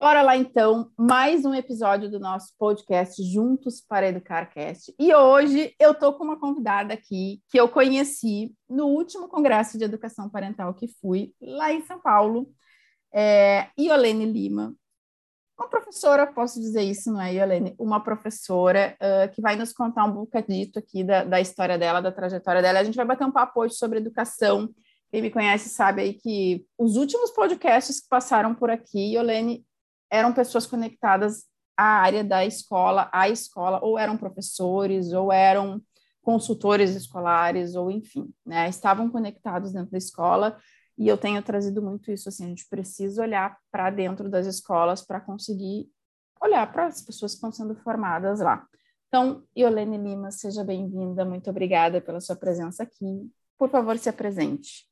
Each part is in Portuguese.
Bora lá então, mais um episódio do nosso podcast Juntos para Educarcast. E hoje eu tô com uma convidada aqui que eu conheci no último congresso de educação parental que fui lá em São Paulo, é, Iolene Lima, uma professora, posso dizer isso, não é, Iolene? Uma professora uh, que vai nos contar um bocadito aqui da, da história dela, da trajetória dela. A gente vai bater um papo hoje sobre educação. Quem me conhece sabe aí que os últimos podcasts que passaram por aqui, Iolene eram pessoas conectadas à área da escola, à escola, ou eram professores, ou eram consultores escolares, ou enfim, né, estavam conectados dentro da escola, e eu tenho trazido muito isso, assim, a gente precisa olhar para dentro das escolas para conseguir olhar para as pessoas que estão sendo formadas lá. Então, Iolene Lima, seja bem-vinda, muito obrigada pela sua presença aqui. Por favor, se apresente.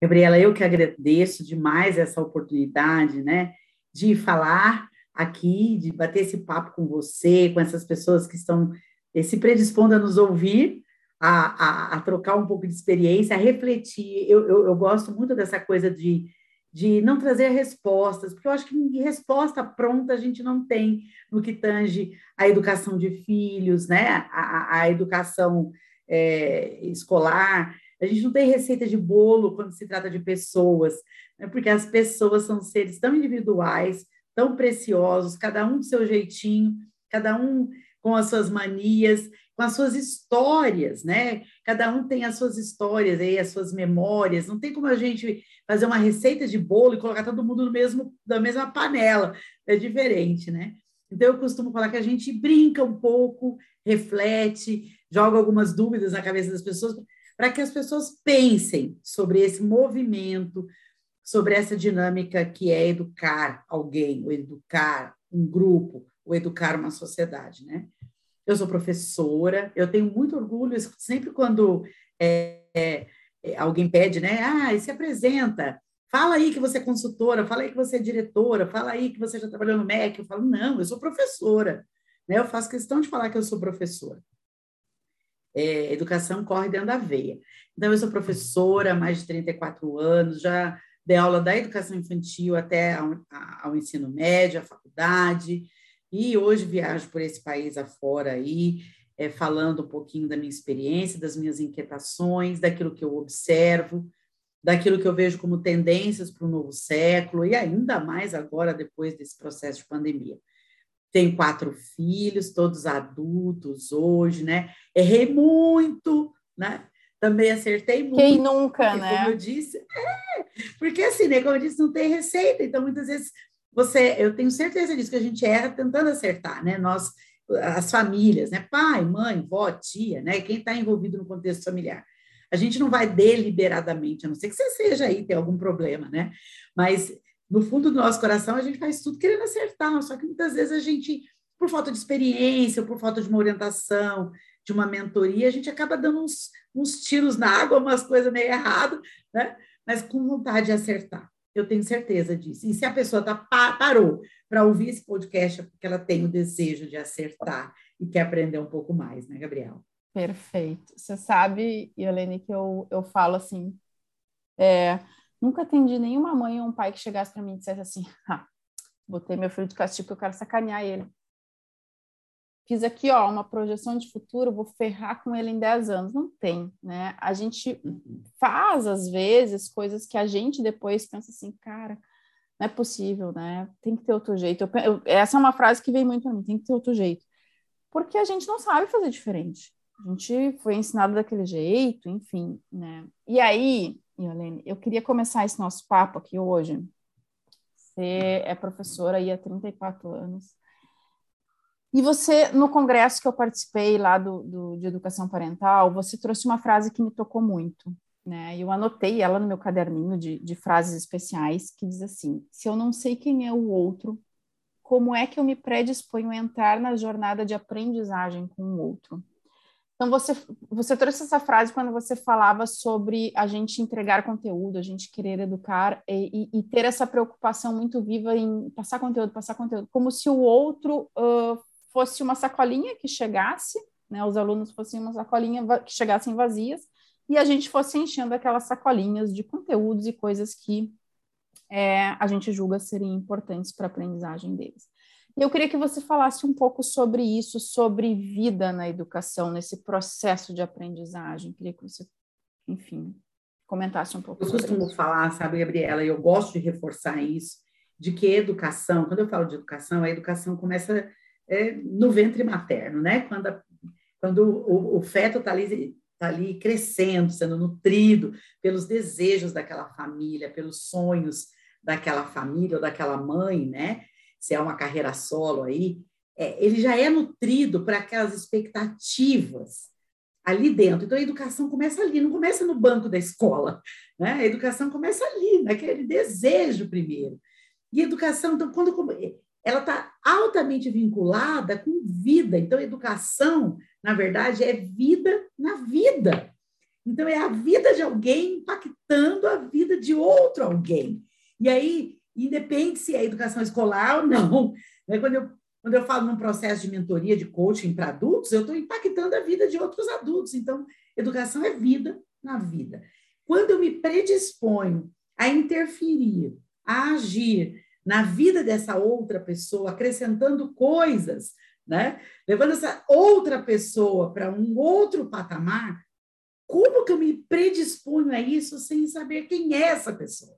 Gabriela, eu que agradeço demais essa oportunidade, né, de falar aqui, de bater esse papo com você, com essas pessoas que estão eh, se predispondo a nos ouvir, a, a, a trocar um pouco de experiência, a refletir. Eu, eu, eu, gosto muito dessa coisa de, de não trazer respostas, porque eu acho que resposta pronta a gente não tem no que tange a educação de filhos, né, a, a educação é, escolar. A gente não tem receita de bolo quando se trata de pessoas, né? porque as pessoas são seres tão individuais, tão preciosos, cada um do seu jeitinho, cada um com as suas manias, com as suas histórias, né? Cada um tem as suas histórias aí, as suas memórias. Não tem como a gente fazer uma receita de bolo e colocar todo mundo no mesmo da mesma panela. É diferente, né? Então eu costumo falar que a gente brinca um pouco, reflete, joga algumas dúvidas na cabeça das pessoas para que as pessoas pensem sobre esse movimento, sobre essa dinâmica que é educar alguém, ou educar um grupo, ou educar uma sociedade, né? Eu sou professora, eu tenho muito orgulho, sempre quando é, é, é, alguém pede, né? Ah, se apresenta, fala aí que você é consultora, fala aí que você é diretora, fala aí que você já trabalhou no MEC. Eu falo, não, eu sou professora, né? Eu faço questão de falar que eu sou professora é, educação corre dentro da veia. Então, eu sou professora há mais de 34 anos, já dei aula da educação infantil até ao, ao ensino médio, à faculdade, e hoje viajo por esse país afora aí, é, falando um pouquinho da minha experiência, das minhas inquietações, daquilo que eu observo, daquilo que eu vejo como tendências para o novo século, e ainda mais agora, depois desse processo de pandemia. Tenho quatro filhos, todos adultos hoje, né? Errei muito, né? Também acertei muito. Quem nunca, porque, né? Como eu disse, é, porque assim, né? Como eu disse, não tem receita, então muitas vezes você, eu tenho certeza disso, que a gente erra tentando acertar, né? Nós, as famílias, né? Pai, mãe, vó, tia, né? Quem está envolvido no contexto familiar. A gente não vai deliberadamente, a não ser que você seja aí, tem algum problema, né? Mas no fundo do nosso coração, a gente faz tudo querendo acertar, só que muitas vezes a gente, por falta de experiência, por falta de uma orientação, de uma mentoria, a gente acaba dando uns, uns tiros na água, umas coisas meio erradas, né? mas com vontade de acertar. Eu tenho certeza disso. E se a pessoa tá, parou para ouvir esse podcast, é porque ela tem o desejo de acertar e quer aprender um pouco mais, né, Gabriel? Perfeito. Você sabe, Yolene, que eu, eu falo assim, é, Nunca atendi nenhuma mãe ou um pai que chegasse para mim e dissesse assim: ah, botei meu filho de castigo eu quero sacanear ele. Fiz aqui, ó, uma projeção de futuro, vou ferrar com ele em 10 anos. Não tem, né? A gente faz, às vezes, coisas que a gente depois pensa assim, cara, não é possível, né? Tem que ter outro jeito. Eu, eu, essa é uma frase que vem muito para mim, tem que ter outro jeito. Porque a gente não sabe fazer diferente. A gente foi ensinado daquele jeito, enfim, né? E aí, Yolene, eu queria começar esse nosso papo aqui hoje. Você é professora aí há 34 anos. E você, no congresso que eu participei lá do, do, de educação parental, você trouxe uma frase que me tocou muito. Né? Eu anotei ela no meu caderninho de, de frases especiais, que diz assim: se eu não sei quem é o outro, como é que eu me predisponho a entrar na jornada de aprendizagem com o outro? Então, você, você trouxe essa frase quando você falava sobre a gente entregar conteúdo, a gente querer educar e, e, e ter essa preocupação muito viva em passar conteúdo, passar conteúdo, como se o outro uh, fosse uma sacolinha que chegasse, né, os alunos fossem uma sacolinha que chegassem vazias, e a gente fosse enchendo aquelas sacolinhas de conteúdos e coisas que é, a gente julga serem importantes para a aprendizagem deles. E eu queria que você falasse um pouco sobre isso, sobre vida na educação, nesse processo de aprendizagem. Queria que você, enfim, comentasse um pouco. Eu costumo isso. falar, sabe, Gabriela, e eu gosto de reforçar isso, de que educação, quando eu falo de educação, a educação começa é, no ventre materno, né? Quando, a, quando o, o feto está ali, tá ali crescendo, sendo nutrido pelos desejos daquela família, pelos sonhos daquela família ou daquela mãe, né? Se é uma carreira solo aí, é, ele já é nutrido para aquelas expectativas ali dentro. Então, a educação começa ali, não começa no banco da escola, né? A educação começa ali, naquele desejo primeiro. E educação, então, quando ela está altamente vinculada com vida. Então, educação, na verdade, é vida na vida. Então, é a vida de alguém impactando a vida de outro alguém. E aí, independe se é educação escolar ou não. Né? Quando, eu, quando eu falo num processo de mentoria, de coaching para adultos, eu estou impactando a vida de outros adultos. Então, educação é vida na vida. Quando eu me predisponho a interferir, a agir na vida dessa outra pessoa, acrescentando coisas, né? levando essa outra pessoa para um outro patamar, como que eu me predisponho a isso sem saber quem é essa pessoa?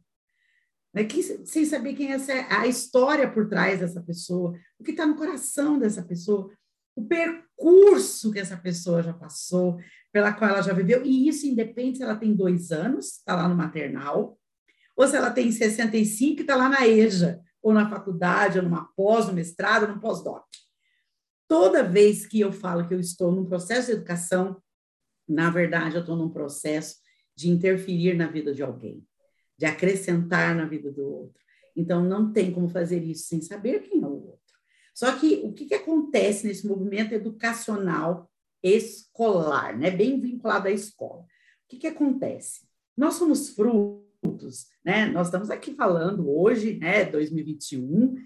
Né? que, sem saber quem é essa, a história por trás dessa pessoa, o que está no coração dessa pessoa, o percurso que essa pessoa já passou, pela qual ela já viveu, e isso independe se ela tem dois anos, está lá no maternal, ou se ela tem 65 e está lá na EJA, ou na faculdade, ou numa pós, no mestrado, ou no pós-doc. Toda vez que eu falo que eu estou num processo de educação, na verdade, eu estou num processo de interferir na vida de alguém de acrescentar na vida do outro. Então, não tem como fazer isso sem saber quem é o outro. Só que o que, que acontece nesse movimento educacional escolar, né? bem vinculado à escola? O que, que acontece? Nós somos frutos, né? nós estamos aqui falando hoje, né, 2021,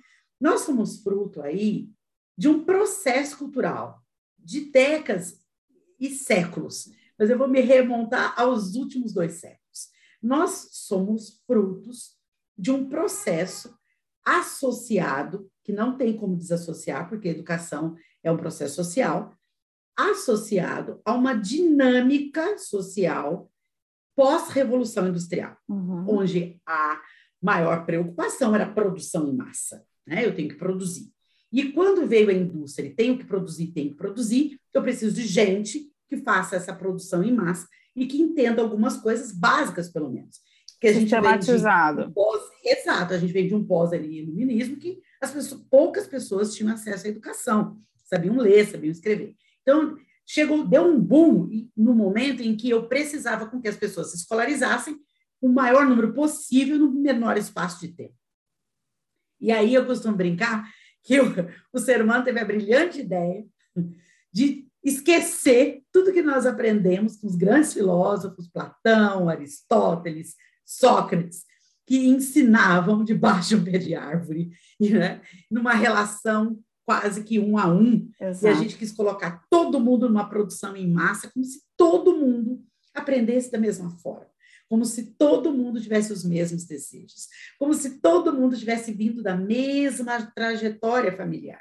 nós somos fruto aí de um processo cultural de décadas e séculos. Mas eu vou me remontar aos últimos dois séculos. Nós somos frutos de um processo associado, que não tem como desassociar, porque educação é um processo social, associado a uma dinâmica social pós-revolução industrial, uhum. onde a maior preocupação era a produção em massa. Né? Eu tenho que produzir. E quando veio a indústria tenho que produzir, tenho que produzir, eu preciso de gente que faça essa produção em massa e que entenda algumas coisas básicas, pelo menos. Que a gente Sistematizado. Um pós, exato, a gente vem de um pós ali iluminismo que as pessoas, poucas pessoas tinham acesso à educação, sabiam ler, sabiam escrever. Então, chegou, deu um boom no momento em que eu precisava com que as pessoas se escolarizassem o maior número possível no menor espaço de tempo. E aí eu costumo brincar que o, o ser humano teve a brilhante ideia de esquecer tudo que nós aprendemos com os grandes filósofos, Platão, Aristóteles, Sócrates, que ensinavam debaixo de um pé de árvore, né? numa relação quase que um a um. Exato. E a gente quis colocar todo mundo numa produção em massa, como se todo mundo aprendesse da mesma forma. Como se todo mundo tivesse os mesmos desejos, como se todo mundo tivesse vindo da mesma trajetória familiar.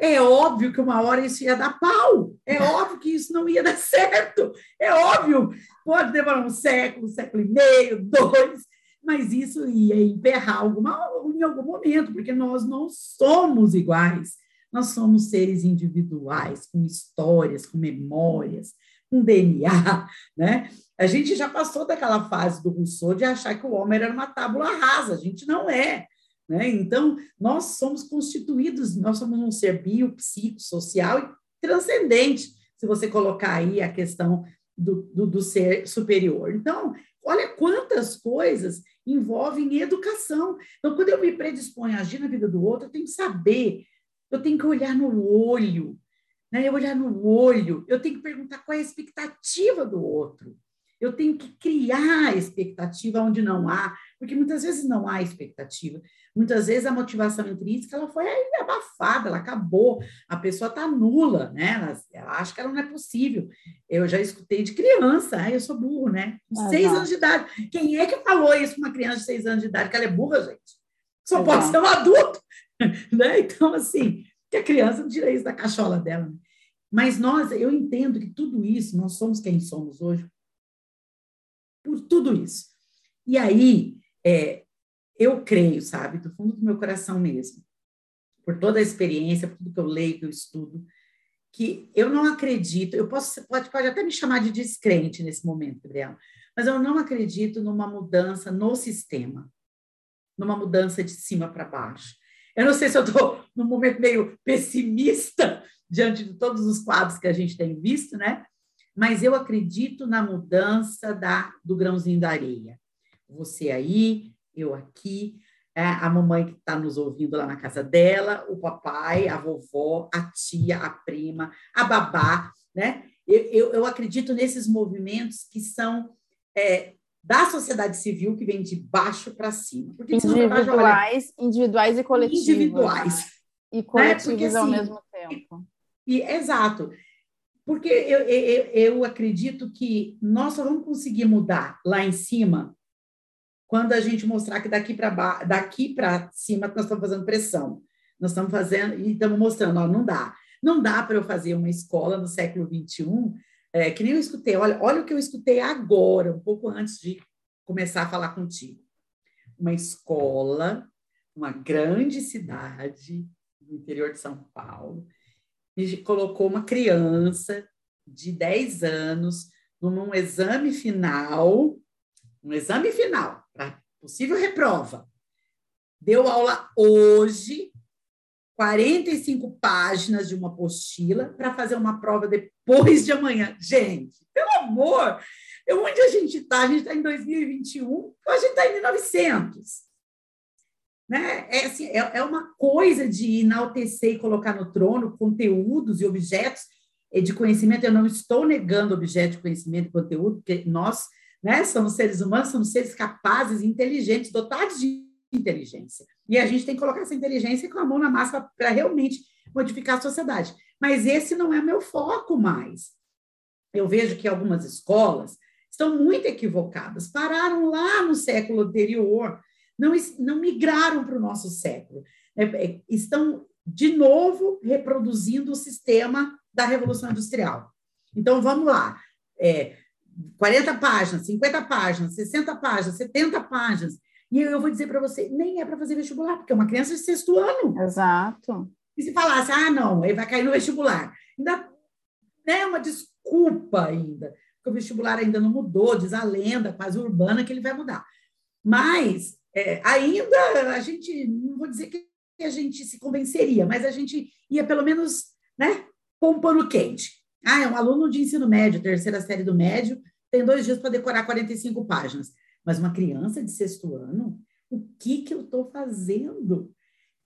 É óbvio que uma hora isso ia dar pau, é óbvio que isso não ia dar certo, é óbvio, pode demorar um século, um século e meio, dois, mas isso ia emperrar alguma, em algum momento, porque nós não somos iguais, nós somos seres individuais, com histórias, com memórias, com DNA, né? A gente já passou daquela fase do Rousseau de achar que o homem era uma tábula rasa, a gente não é. Né? Então, nós somos constituídos, nós somos um ser biopsicossocial e transcendente, se você colocar aí a questão do, do, do ser superior. Então, olha quantas coisas envolvem educação. Então, quando eu me predisponho a agir na vida do outro, eu tenho que saber, eu tenho que olhar no olho, né? Eu olhar no olho, eu tenho que perguntar qual é a expectativa do outro. Eu tenho que criar expectativa onde não há, porque muitas vezes não há expectativa. Muitas vezes a motivação intrínseca ela foi abafada, ela acabou, a pessoa está nula, né? Ela, ela, acha que ela não é possível. Eu já escutei de criança, ah, eu sou burro, né? Com seis anos de idade. Quem é que falou isso para uma criança de seis anos de idade? Que ela é burra, gente? Só Exato. pode ser um adulto, né? Então, assim, que a criança não tira isso da cachola dela. Né? Mas nós, eu entendo que tudo isso, nós somos quem somos hoje por tudo isso. E aí, é, eu creio, sabe, do fundo do meu coração mesmo, por toda a experiência, por tudo que eu leio, que eu estudo, que eu não acredito, eu posso, pode, pode até me chamar de descrente nesse momento, Gabriela, mas eu não acredito numa mudança no sistema, numa mudança de cima para baixo. Eu não sei se eu estou num momento meio pessimista diante de todos os quadros que a gente tem visto, né? Mas eu acredito na mudança da, do grãozinho da areia. Você aí, eu aqui, é, a mamãe que está nos ouvindo lá na casa dela, o papai, a vovó, a tia, a prima, a babá, né? Eu, eu, eu acredito nesses movimentos que são é, da sociedade civil, que vem de baixo para cima. Porque individuais, individuais e coletivos. Individuais. Né? E coletivos né? Porque, ao assim, mesmo tempo. E, e, exato. Porque eu, eu, eu acredito que nós só vamos conseguir mudar lá em cima quando a gente mostrar que daqui para daqui para cima nós estamos fazendo pressão. Nós estamos fazendo e estamos mostrando, ó, não dá. Não dá para eu fazer uma escola no século XXI, é, que nem eu escutei. Olha, olha o que eu escutei agora, um pouco antes de começar a falar contigo. Uma escola, uma grande cidade no interior de São Paulo, me colocou uma criança de 10 anos num exame final, um exame final, possível reprova. Deu aula hoje, 45 páginas de uma apostila, para fazer uma prova depois de amanhã. Gente, pelo amor! Onde a gente está? A gente está em 2021, a gente está em 1900. Né? É, assim, é, é uma coisa de enaltecer e colocar no trono conteúdos e objetos de conhecimento. Eu não estou negando objeto de conhecimento e conteúdo, porque nós né, somos seres humanos, somos seres capazes, inteligentes, dotados de inteligência. E a gente tem que colocar essa inteligência com a mão na massa para realmente modificar a sociedade. Mas esse não é meu foco mais. Eu vejo que algumas escolas estão muito equivocadas, pararam lá no século anterior, não, não migraram para o nosso século. É, é, estão, de novo, reproduzindo o sistema da Revolução Industrial. Então, vamos lá. É, 40 páginas, 50 páginas, 60 páginas, 70 páginas. E eu vou dizer para você, nem é para fazer vestibular, porque é uma criança de sexto ano. Exato. E se falasse, ah, não, ele vai cair no vestibular. Ainda é uma desculpa ainda, porque o vestibular ainda não mudou, diz a lenda quase urbana que ele vai mudar. Mas é, ainda a gente, não vou dizer que a gente se convenceria, mas a gente ia pelo menos né, com um pano quente. Ah, é um aluno de ensino médio, terceira série do médio, tem dois dias para decorar 45 páginas. Mas uma criança de sexto ano, o que, que eu estou fazendo?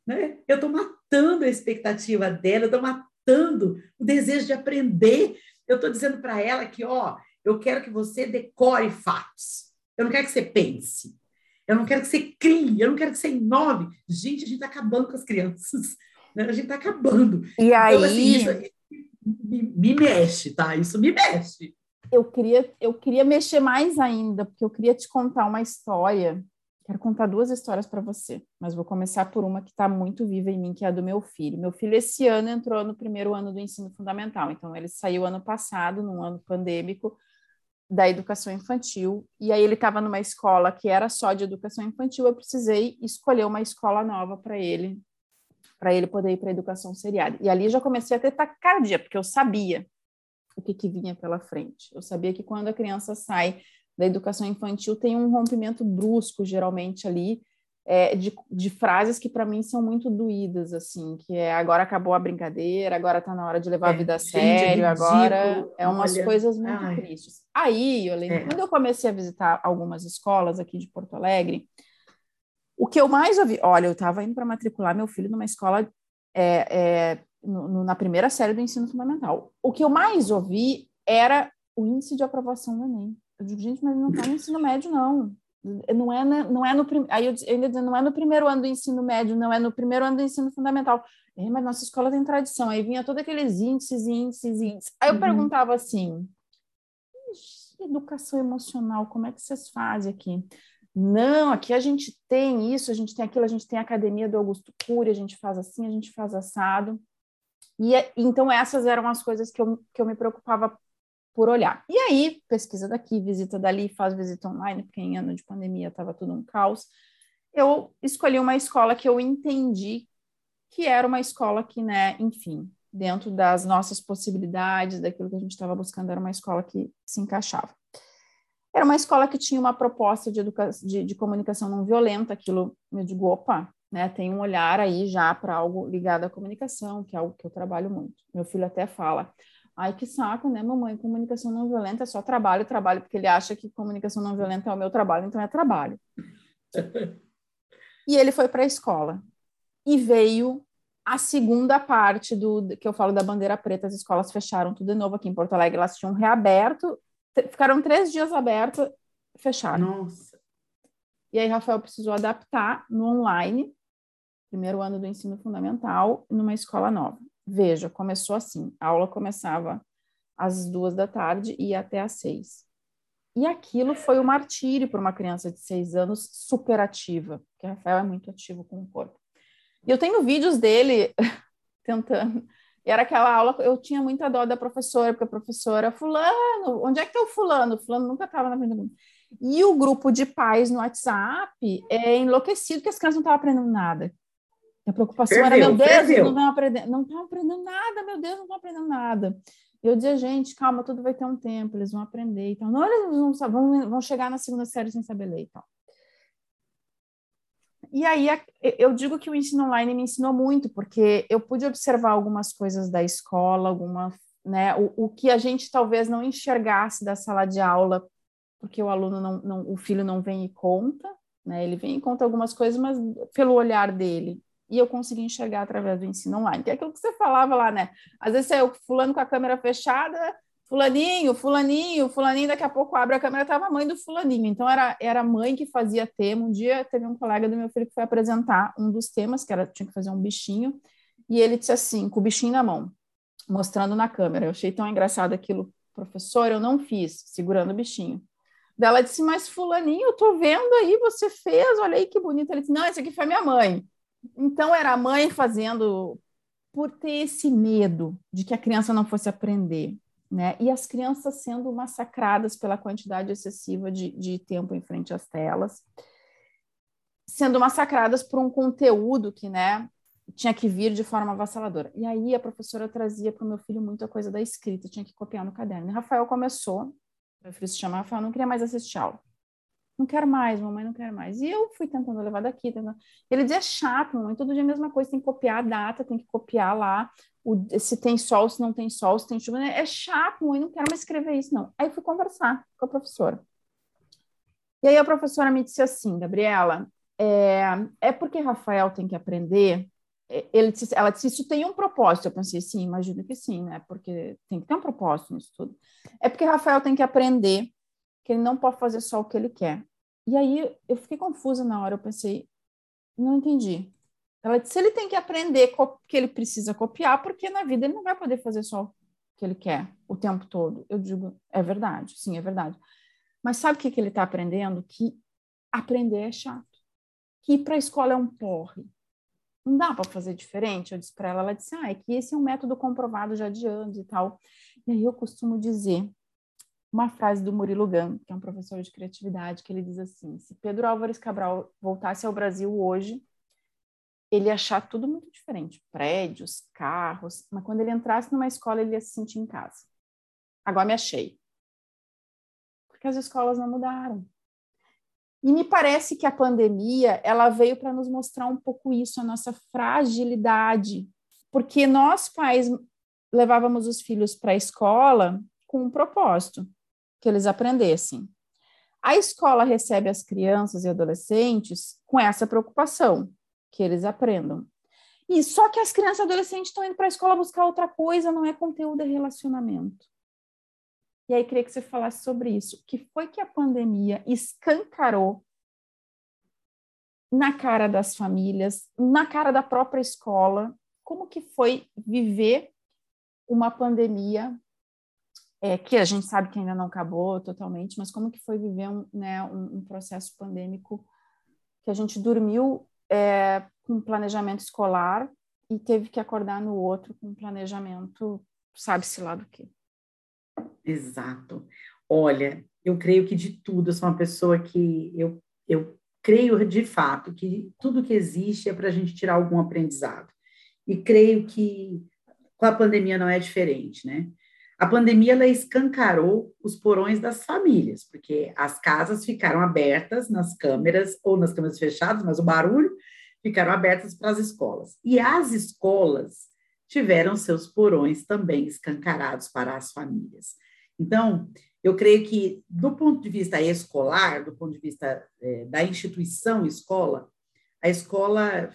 Né? Eu estou matando a expectativa dela, eu estou matando o desejo de aprender. Eu estou dizendo para ela que, ó, eu quero que você decore fatos. Eu não quero que você pense. Eu não quero que você crie, eu não quero que você inove. Gente, a gente está acabando com as crianças. Né? A gente está acabando. E então, aí... Assim, isso me, me, mexe, tá? Isso me mexe. Eu queria, eu queria mexer mais ainda, porque eu queria te contar uma história. Quero contar duas histórias para você, mas vou começar por uma que está muito viva em mim, que é a do meu filho. Meu filho, esse ano, entrou no primeiro ano do ensino fundamental, então ele saiu ano passado, num ano pandêmico, da educação infantil, e aí ele estava numa escola que era só de educação infantil, eu precisei escolher uma escola nova para ele, para ele poder ir para a educação seriada. E ali já comecei a ter taquicardia, porque eu sabia o que, que vinha pela frente. Eu sabia que quando a criança sai da educação infantil tem um rompimento brusco, geralmente ali, é, de, de, frases que para mim são muito doídas, assim, que é agora acabou a brincadeira, agora está na hora de levar é, a vida a sério, agora é umas olha, coisas muito ai. tristes. Aí, eu lembro, é. quando eu comecei a visitar algumas escolas aqui de Porto Alegre, o que eu mais ouvi, olha, eu estava indo para matricular meu filho numa escola é, é, no, na primeira série do ensino fundamental. O que eu mais ouvi era o índice de aprovação do Enem. Eu digo, gente, mas não está no ensino médio, não. não é, não é no aí eu ainda dizendo, não é no primeiro ano do ensino médio, não é no primeiro ano do ensino fundamental. É, mas nossa escola tem tradição. Aí vinha todos aqueles índices, índices, índices. Aí eu uhum. perguntava assim: educação emocional, como é que vocês fazem aqui? Não, aqui a gente tem isso, a gente tem aquilo, a gente tem a academia do Augusto Cury, a gente faz assim, a gente faz assado. E é, então essas eram as coisas que eu, que eu me preocupava por olhar. E aí, pesquisa daqui, visita dali, faz visita online, porque em ano de pandemia estava tudo um caos. Eu escolhi uma escola que eu entendi que era uma escola que, né, enfim, dentro das nossas possibilidades, daquilo que a gente estava buscando, era uma escola que se encaixava. Era uma escola que tinha uma proposta de, de, de comunicação não violenta, aquilo, eu digo, opa, né, tem um olhar aí já para algo ligado à comunicação, que é algo que eu trabalho muito. Meu filho até fala, ai que saco, né, mamãe, comunicação não violenta é só trabalho, trabalho, porque ele acha que comunicação não violenta é o meu trabalho, então é trabalho. e ele foi para a escola e veio a segunda parte do que eu falo da bandeira preta, as escolas fecharam tudo de novo aqui em Porto Alegre, elas tinham reaberto, ficaram três dias abertas, fecharam. Nossa. E aí Rafael precisou adaptar no online, primeiro ano do ensino fundamental, numa escola nova. Veja, começou assim, a aula começava às duas da tarde e ia até às seis. E aquilo foi um martírio para uma criança de seis anos super ativa, porque Rafael é muito ativo com o corpo. E eu tenho vídeos dele tentando. E era aquela aula, eu tinha muita dó da professora, porque a professora, fulano, onde é que tá o fulano? Fulano nunca estava na frente do mundo. E o grupo de pais no WhatsApp é enlouquecido que as crianças não estavam aprendendo nada. A preocupação era, meu Deus, não estavam aprendendo, não estavam aprendendo nada, meu Deus, não estão aprendendo nada. E eu dizia, gente, calma, tudo vai ter um tempo, eles vão aprender. Então, não, eles vão, vão, vão chegar na segunda série sem saber ler e tal. E aí eu digo que o ensino online me ensinou muito, porque eu pude observar algumas coisas da escola, alguma, né, o, o que a gente talvez não enxergasse da sala de aula, porque o aluno não, não o filho não vem e conta, né, ele vem e conta algumas coisas, mas pelo olhar dele. E eu consegui enxergar através do ensino online, que é aquilo que você falava lá, né? Às vezes eu fulano com a câmera fechada, fulaninho, fulaninho, fulaninho, daqui a pouco abre a câmera, estava a mãe do fulaninho. Então, era, era a mãe que fazia tema. Um dia teve um colega do meu filho que foi apresentar um dos temas, que era, tinha que fazer um bichinho, e ele disse assim, com o bichinho na mão, mostrando na câmera. Eu achei tão engraçado aquilo. Professor, eu não fiz, segurando o bichinho. Ela disse, mas fulaninho, eu tô vendo aí, você fez, olha aí que bonito. Ele disse, não, esse aqui foi minha mãe. Então, era a mãe fazendo por ter esse medo de que a criança não fosse aprender né? E as crianças sendo massacradas pela quantidade excessiva de, de tempo em frente às telas, sendo massacradas por um conteúdo que, né, tinha que vir de forma avassaladora. E aí a professora trazia para o meu filho muita coisa da escrita, tinha que copiar no caderno. E Rafael começou, meu filho se chamava Rafael, não queria mais assistir aula. Não quero mais, mamãe, não quero mais. E eu fui tentando levar daqui. Tentando... Ele dizia chato, mamãe, todo dia a mesma coisa, tem que copiar a data, tem que copiar lá o, se tem sol, se não tem sol, se tem chuva. Né? É chato, mãe, não quero mais escrever isso, não. Aí fui conversar com a professora. E aí a professora me disse assim, Gabriela, é, é porque Rafael tem que aprender. Disse, ela disse, isso tem um propósito. Eu pensei, sim, imagino que sim, né? Porque tem que ter um propósito nisso tudo. É porque Rafael tem que aprender que ele não pode fazer só o que ele quer. E aí eu fiquei confusa na hora, eu pensei, não entendi. Ela disse, ele tem que aprender que ele precisa copiar, porque na vida ele não vai poder fazer só o que ele quer o tempo todo. Eu digo, é verdade, sim, é verdade. Mas sabe o que, que ele está aprendendo? Que aprender é chato. Que ir para a escola é um porre. Não dá para fazer diferente. Eu disse para ela, ela disse, ah, é que esse é um método comprovado já de anos e tal. E aí eu costumo dizer uma frase do Murilo Gun, que é um professor de criatividade, que ele diz assim: se Pedro Álvares Cabral voltasse ao Brasil hoje, ele ia achar tudo muito diferente, prédios, carros, mas quando ele entrasse numa escola, ele ia se sentir em casa. Agora me achei. Porque as escolas não mudaram. E me parece que a pandemia, ela veio para nos mostrar um pouco isso, a nossa fragilidade, porque nós pais levávamos os filhos para a escola com um propósito, que eles aprendessem. A escola recebe as crianças e adolescentes com essa preocupação, que eles aprendam. E só que as crianças e adolescentes estão indo para a escola buscar outra coisa, não é conteúdo, é relacionamento. E aí queria que você falasse sobre isso. Que foi que a pandemia escancarou na cara das famílias, na cara da própria escola, como que foi viver uma pandemia é, que a gente sabe que ainda não acabou totalmente, mas como que foi viver um, né, um, um processo pandêmico que a gente dormiu é, com planejamento escolar e teve que acordar no outro com planejamento, sabe-se lá do que. Exato. Olha, eu creio que de tudo, eu sou uma pessoa que eu, eu creio de fato que tudo que existe é para a gente tirar algum aprendizado. E creio que com a pandemia não é diferente, né? A pandemia ela escancarou os porões das famílias, porque as casas ficaram abertas nas câmeras ou nas câmeras fechadas, mas o barulho ficaram abertas para as escolas. E as escolas tiveram seus porões também escancarados para as famílias. Então, eu creio que, do ponto de vista escolar, do ponto de vista é, da instituição escola, a escola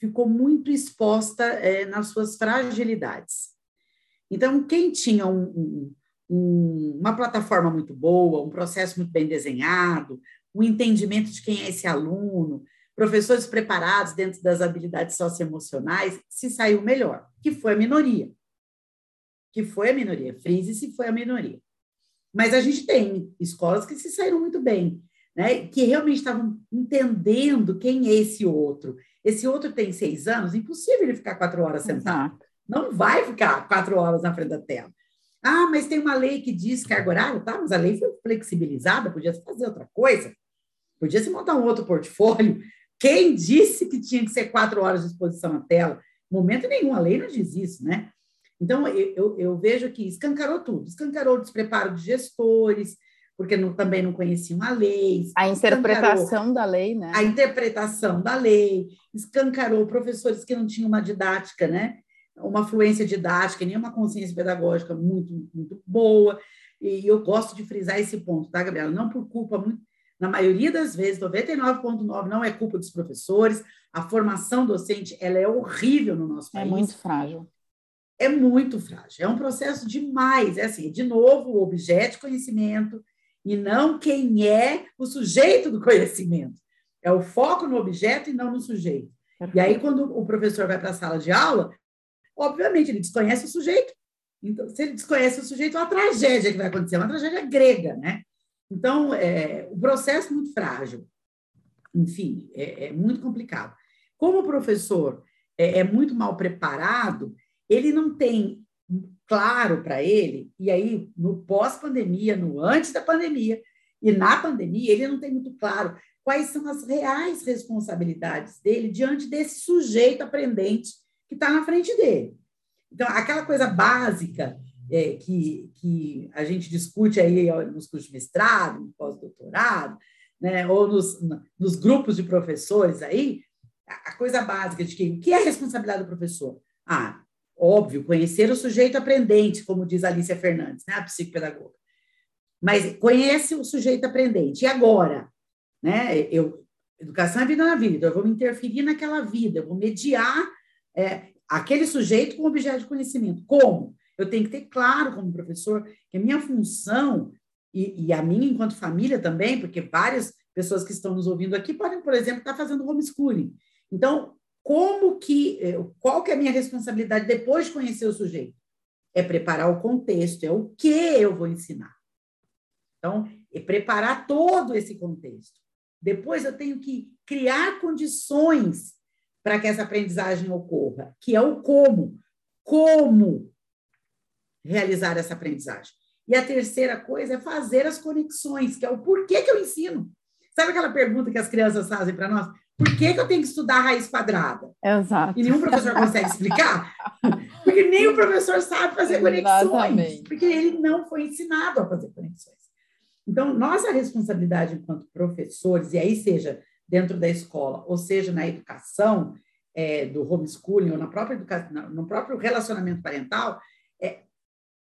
ficou muito exposta é, nas suas fragilidades. Então, quem tinha um, um, uma plataforma muito boa, um processo muito bem desenhado, um entendimento de quem é esse aluno, professores preparados dentro das habilidades socioemocionais, se saiu melhor, que foi a minoria. Que foi a minoria. Frise-se foi a minoria. Mas a gente tem escolas que se saíram muito bem, né? que realmente estavam entendendo quem é esse outro. Esse outro tem seis anos, impossível ele ficar quatro horas sentado. Exato. Não vai ficar quatro horas na frente da tela. Ah, mas tem uma lei que diz que carga horária, tá? Mas a lei foi flexibilizada, podia se fazer outra coisa. Podia se montar um outro portfólio. Quem disse que tinha que ser quatro horas de exposição à tela? Momento nenhum, a lei não diz isso, né? Então, eu, eu, eu vejo que escancarou tudo. Escancarou o despreparo de gestores, porque não, também não conheciam a lei. A interpretação da lei, né? A interpretação da lei. Escancarou professores que não tinham uma didática, né? Uma fluência didática, nem uma consciência pedagógica muito, muito boa. E eu gosto de frisar esse ponto, tá, Gabriela? Não por culpa, muito, na maioria das vezes, 99,9% não é culpa dos professores. A formação docente ela é horrível no nosso é país. É muito frágil. É muito frágil. É um processo demais. É assim, de novo, o objeto de conhecimento e não quem é o sujeito do conhecimento. É o foco no objeto e não no sujeito. E aí, quando o professor vai para a sala de aula, Obviamente, ele desconhece o sujeito. Então, se ele desconhece o sujeito, é uma tragédia que vai acontecer, é uma tragédia grega, né? Então, é, o processo é muito frágil. Enfim, é, é muito complicado. Como o professor é, é muito mal preparado, ele não tem claro para ele, e aí no pós-pandemia, no antes da pandemia e na pandemia, ele não tem muito claro quais são as reais responsabilidades dele diante desse sujeito aprendente que está na frente dele. Então, aquela coisa básica é, que, que a gente discute aí nos cursos de mestrado, no pós-doutorado, né, ou nos, nos grupos de professores aí, a coisa básica de que o que é a responsabilidade do professor? Ah, óbvio, conhecer o sujeito aprendente, como diz Alicia Fernandes, né, a psicopedagoga. Mas conhece o sujeito aprendente. E agora? Né, eu, educação é vida na vida, então eu vou me interferir naquela vida, eu vou mediar é, aquele sujeito com objeto de conhecimento. Como? Eu tenho que ter claro, como professor, que a minha função, e, e, a minha enquanto família também, porque várias pessoas que estão nos ouvindo aqui podem, por exemplo, estar fazendo homeschooling. Então, como que, é, qual que é a minha responsabilidade depois de conhecer o sujeito? É preparar o contexto, é o que eu vou ensinar. Então, é preparar todo esse contexto. Depois eu tenho que criar condições para que essa aprendizagem ocorra, que é o como. Como realizar essa aprendizagem. E a terceira coisa é fazer as conexões, que é o porquê que eu ensino. Sabe aquela pergunta que as crianças fazem para nós? Por que, que eu tenho que estudar raiz quadrada? Exato. E nenhum professor consegue explicar? Porque nem o professor sabe fazer conexões. Exatamente. Porque ele não foi ensinado a fazer conexões. Então, nossa responsabilidade enquanto professores, e aí seja dentro da escola, ou seja, na educação, é, do homeschooling, ou na própria educação, no próprio relacionamento parental, é,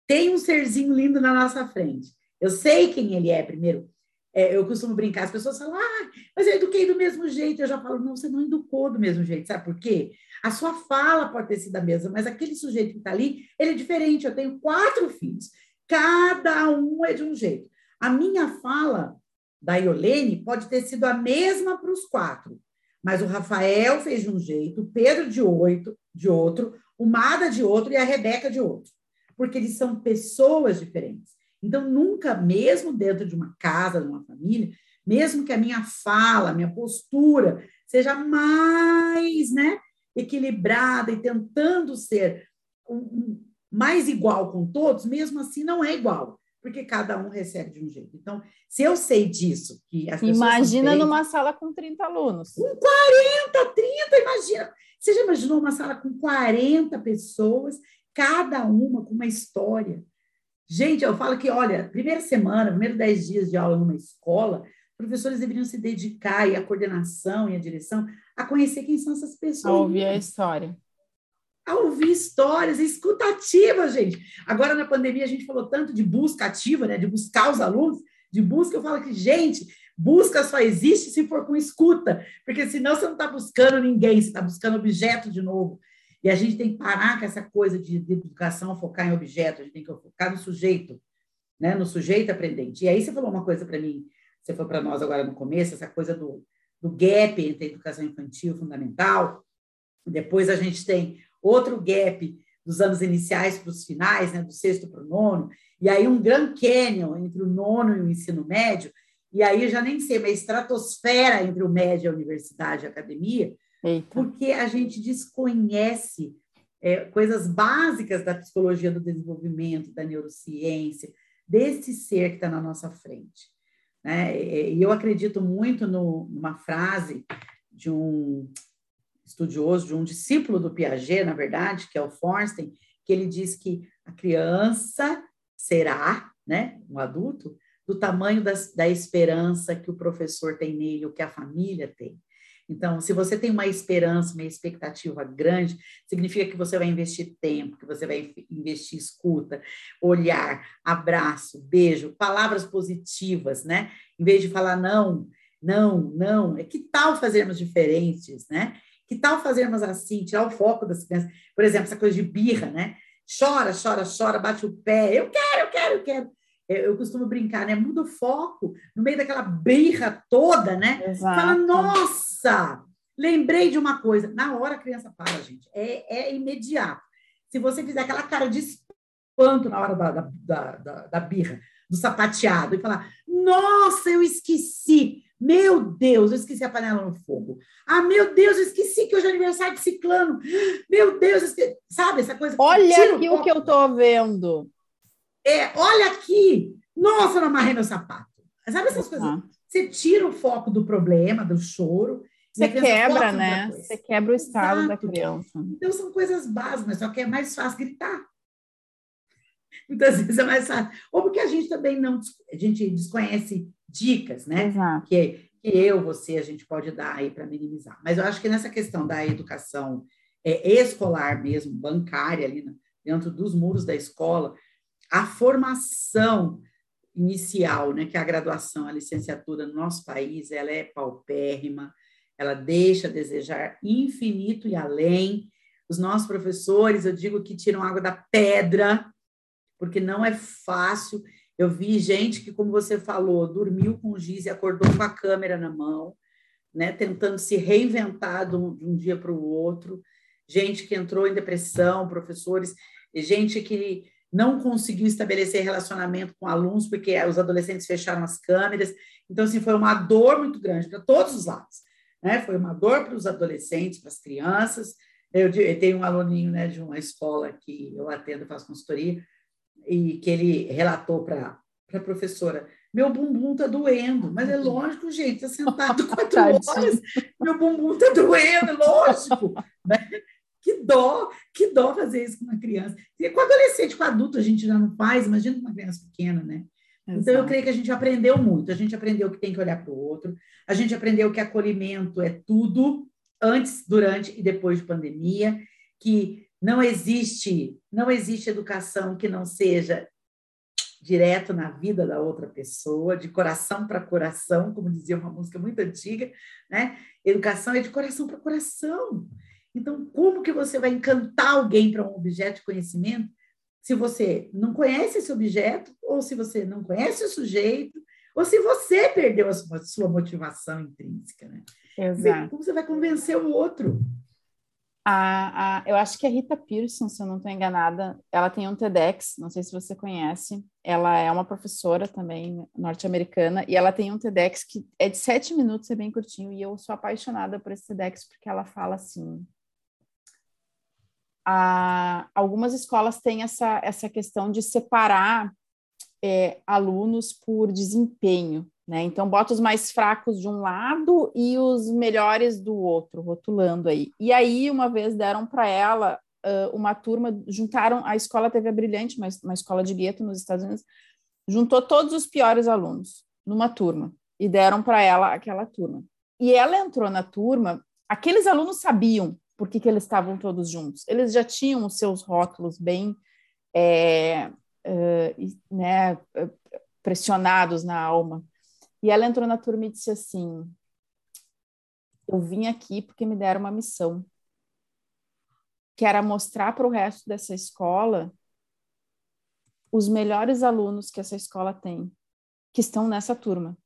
tem um serzinho lindo na nossa frente. Eu sei quem ele é, primeiro. É, eu costumo brincar, as pessoas falam, ah, mas eu eduquei do mesmo jeito. Eu já falo, não, você não educou do mesmo jeito, sabe por quê? A sua fala pode ter sido a mesma, mas aquele sujeito que está ali, ele é diferente. Eu tenho quatro filhos, cada um é de um jeito. A minha fala da Iolene pode ter sido a mesma para os quatro, mas o Rafael fez de um jeito, o Pedro de oito, de outro, o Mada de outro e a Rebeca de outro, porque eles são pessoas diferentes. Então, nunca, mesmo dentro de uma casa, de uma família, mesmo que a minha fala, a minha postura seja mais né, equilibrada e tentando ser um, um, mais igual com todos, mesmo assim não é igual, porque cada um recebe de um jeito. Então, se eu sei disso, que as Imagina numa sala com 30 alunos. Com 40, 30, imagina. Você já imaginou uma sala com 40 pessoas, cada uma com uma história? Gente, eu falo que, olha, primeira semana, primeiro 10 dias de aula numa escola, professores deveriam se dedicar, e a coordenação e a direção, a conhecer quem são essas pessoas. A ouvir a história. A ouvir histórias, escutativa, gente. Agora, na pandemia, a gente falou tanto de busca ativa, né, de buscar os alunos, de busca, eu falo que, gente, busca só existe se for com escuta, porque senão você não está buscando ninguém, você está buscando objeto de novo. E a gente tem que parar com essa coisa de, de educação, focar em objeto, a gente tem que focar no sujeito, né? no sujeito aprendente. E aí você falou uma coisa para mim, você foi para nós agora no começo, essa coisa do, do gap entre a educação infantil fundamental, depois a gente tem outro gap dos anos iniciais para os finais, né? do sexto para o nono, e aí um Grand Canyon entre o nono e o ensino médio, e aí já nem sei, uma estratosfera entre o médio, a universidade e a academia, Eita. porque a gente desconhece é, coisas básicas da psicologia do desenvolvimento, da neurociência, desse ser que está na nossa frente. Né? E eu acredito muito no, numa frase de um estudioso, de um discípulo do Piaget, na verdade, que é o Forsten, que ele diz que a criança será, né, um adulto, do tamanho da, da esperança que o professor tem nele, ou que a família tem. Então, se você tem uma esperança, uma expectativa grande, significa que você vai investir tempo, que você vai investir escuta, olhar, abraço, beijo, palavras positivas, né? Em vez de falar não, não, não, é que tal fazermos diferentes, né? Que tal fazermos assim, tirar o foco das crianças? Por exemplo, essa coisa de birra, né? Chora, chora, chora, bate o pé, eu quero, eu quero, eu quero eu costumo brincar, né? Muda o foco no meio daquela birra toda, né? Exato. Fala, nossa, lembrei de uma coisa. Na hora a criança para, gente. É, é imediato. Se você fizer aquela cara de espanto na hora da, da, da, da birra, do sapateado, e falar, nossa, eu esqueci. Meu Deus, eu esqueci a panela no fogo. Ah, meu Deus, eu esqueci que hoje é aniversário de ciclano. Meu Deus, esqueci... sabe essa coisa? Olha aqui o que eu tô vendo. É, olha aqui, nossa, não amarrei meu sapato. Sabe essas coisas? Você tira o foco do problema, do choro. Você quebra, né? Você quebra o estado Exato. da criança. Então, são coisas básicas, só que é mais fácil gritar. Muitas vezes é mais fácil. Ou porque a gente também não a gente desconhece dicas, né? Exato. Que, que eu, você, a gente pode dar aí para minimizar. Mas eu acho que nessa questão da educação é, escolar mesmo, bancária, ali dentro dos muros da escola, a formação inicial, né, que é a graduação, a licenciatura no nosso país, ela é paupérrima, ela deixa a desejar infinito e além. Os nossos professores, eu digo que tiram água da pedra, porque não é fácil. Eu vi gente que, como você falou, dormiu com giz e acordou com a câmera na mão, né, tentando se reinventar de um, de um dia para o outro. Gente que entrou em depressão, professores, gente que não conseguiu estabelecer relacionamento com alunos, porque os adolescentes fecharam as câmeras. Então, assim, foi uma dor muito grande para todos os lados. Né? Foi uma dor para os adolescentes, para as crianças. Eu, eu, tenho um aluninho né, de uma escola que eu atendo, faço consultoria, e que ele relatou para a professora, meu bumbum está doendo. Mas é lógico, gente, está sentado quatro horas, meu bumbum está doendo, é lógico. Né? Que dó, que dó fazer isso com uma criança. E com adolescente, com adulto, a gente já não faz, imagina com uma criança pequena, né? Exato. Então, eu creio que a gente aprendeu muito. A gente aprendeu que tem que olhar para o outro, a gente aprendeu que acolhimento é tudo, antes, durante e depois de pandemia, que não existe, não existe educação que não seja direto na vida da outra pessoa, de coração para coração, como dizia uma música muito antiga, né? Educação é de coração para coração. Então, como que você vai encantar alguém para um objeto de conhecimento se você não conhece esse objeto, ou se você não conhece o sujeito, ou se você perdeu a sua, a sua motivação intrínseca, né? Exato. Como você vai convencer o outro? A, a, eu acho que a Rita Pearson, se eu não estou enganada, ela tem um TEDx, não sei se você conhece. Ela é uma professora também norte-americana e ela tem um TEDx que é de sete minutos, é bem curtinho. E eu sou apaixonada por esse TEDx porque ela fala assim: a, algumas escolas têm essa, essa questão de separar é, alunos por desempenho. Né? Então, bota os mais fracos de um lado e os melhores do outro, rotulando aí. E aí, uma vez deram para ela uh, uma turma, juntaram, a escola teve a Brilhante, uma, uma escola de gueto nos Estados Unidos, juntou todos os piores alunos numa turma e deram para ela aquela turma. E ela entrou na turma, aqueles alunos sabiam por que, que eles estavam todos juntos, eles já tinham os seus rótulos bem é, uh, né, pressionados na alma. E ela entrou na turma e disse assim: Eu vim aqui porque me deram uma missão, que era mostrar para o resto dessa escola os melhores alunos que essa escola tem, que estão nessa turma.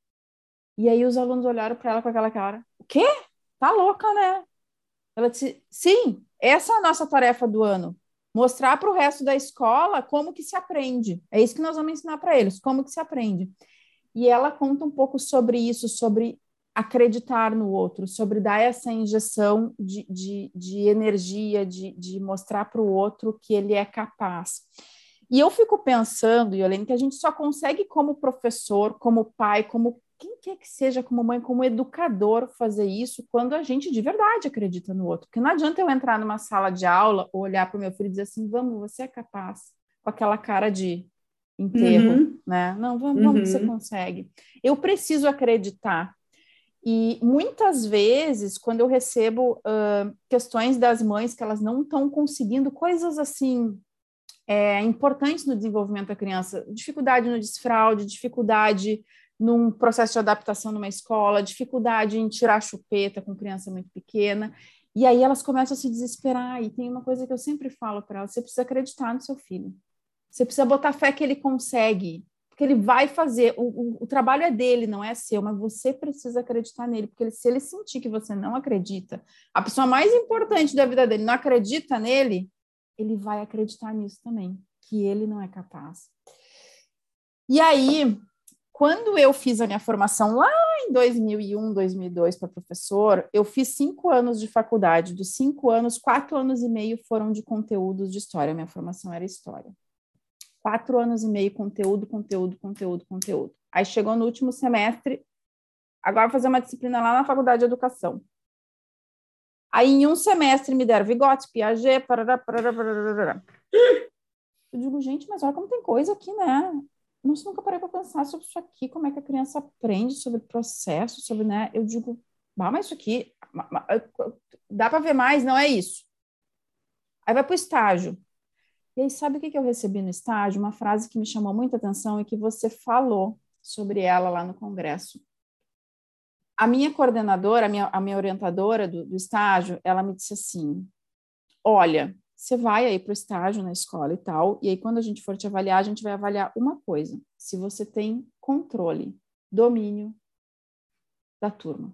E aí os alunos olharam para ela com aquela cara: O quê? Tá louca, né? Ela disse: Sim, essa é a nossa tarefa do ano. Mostrar para o resto da escola como que se aprende. É isso que nós vamos ensinar para eles, como que se aprende. E ela conta um pouco sobre isso, sobre acreditar no outro, sobre dar essa injeção de, de, de energia, de, de mostrar para o outro que ele é capaz. E eu fico pensando, Yolene, que a gente só consegue, como professor, como pai, como quem quer que seja, como mãe, como educador, fazer isso quando a gente de verdade acredita no outro. Porque não adianta eu entrar numa sala de aula, olhar para o meu filho e dizer assim: vamos, você é capaz, com aquela cara de enterro, uhum. né? Não, vamos, vamos uhum. você consegue. Eu preciso acreditar. E muitas vezes, quando eu recebo uh, questões das mães que elas não estão conseguindo, coisas assim é, importantes no desenvolvimento da criança, dificuldade no desfraude, dificuldade num processo de adaptação numa escola, dificuldade em tirar chupeta com criança muito pequena, e aí elas começam a se desesperar. E tem uma coisa que eu sempre falo para elas: você precisa acreditar no seu filho. Você precisa botar fé que ele consegue, porque ele vai fazer. O, o, o, trabalho é dele, não é seu, mas você precisa acreditar nele, porque ele, se ele sentir que você não acredita, a pessoa mais importante da vida dele não acredita nele, ele vai acreditar nisso também, que ele não é capaz. E aí, quando eu fiz a minha formação lá em 2001, 2002 para professor, eu fiz cinco anos de faculdade. Dos cinco anos, quatro anos e meio foram de conteúdos de história. Minha formação era história quatro anos e meio, conteúdo, conteúdo, conteúdo, conteúdo. Aí chegou no último semestre, agora fazer uma disciplina lá na Faculdade de Educação. Aí em um semestre me deram Vigote, Piaget, parará, parará, parará. Eu digo, gente, mas olha como tem coisa aqui, né? Nossa, nunca parei para pensar sobre isso aqui, como é que a criança aprende sobre processo, sobre, né? Eu digo, bah, mas isso aqui, dá para ver mais, não é isso. Aí vai para o estágio. E aí, sabe o que, eu recebi no estágio? Uma frase que me chamou muita atenção e que você falou sobre ela lá no congresso. A minha coordenadora, a minha, a minha orientadora do, do estágio, ela me disse assim: Olha, você vai aí para o estágio na escola e tal, e aí quando a gente for te avaliar, a gente vai avaliar uma coisa: se você tem controle, domínio da turma.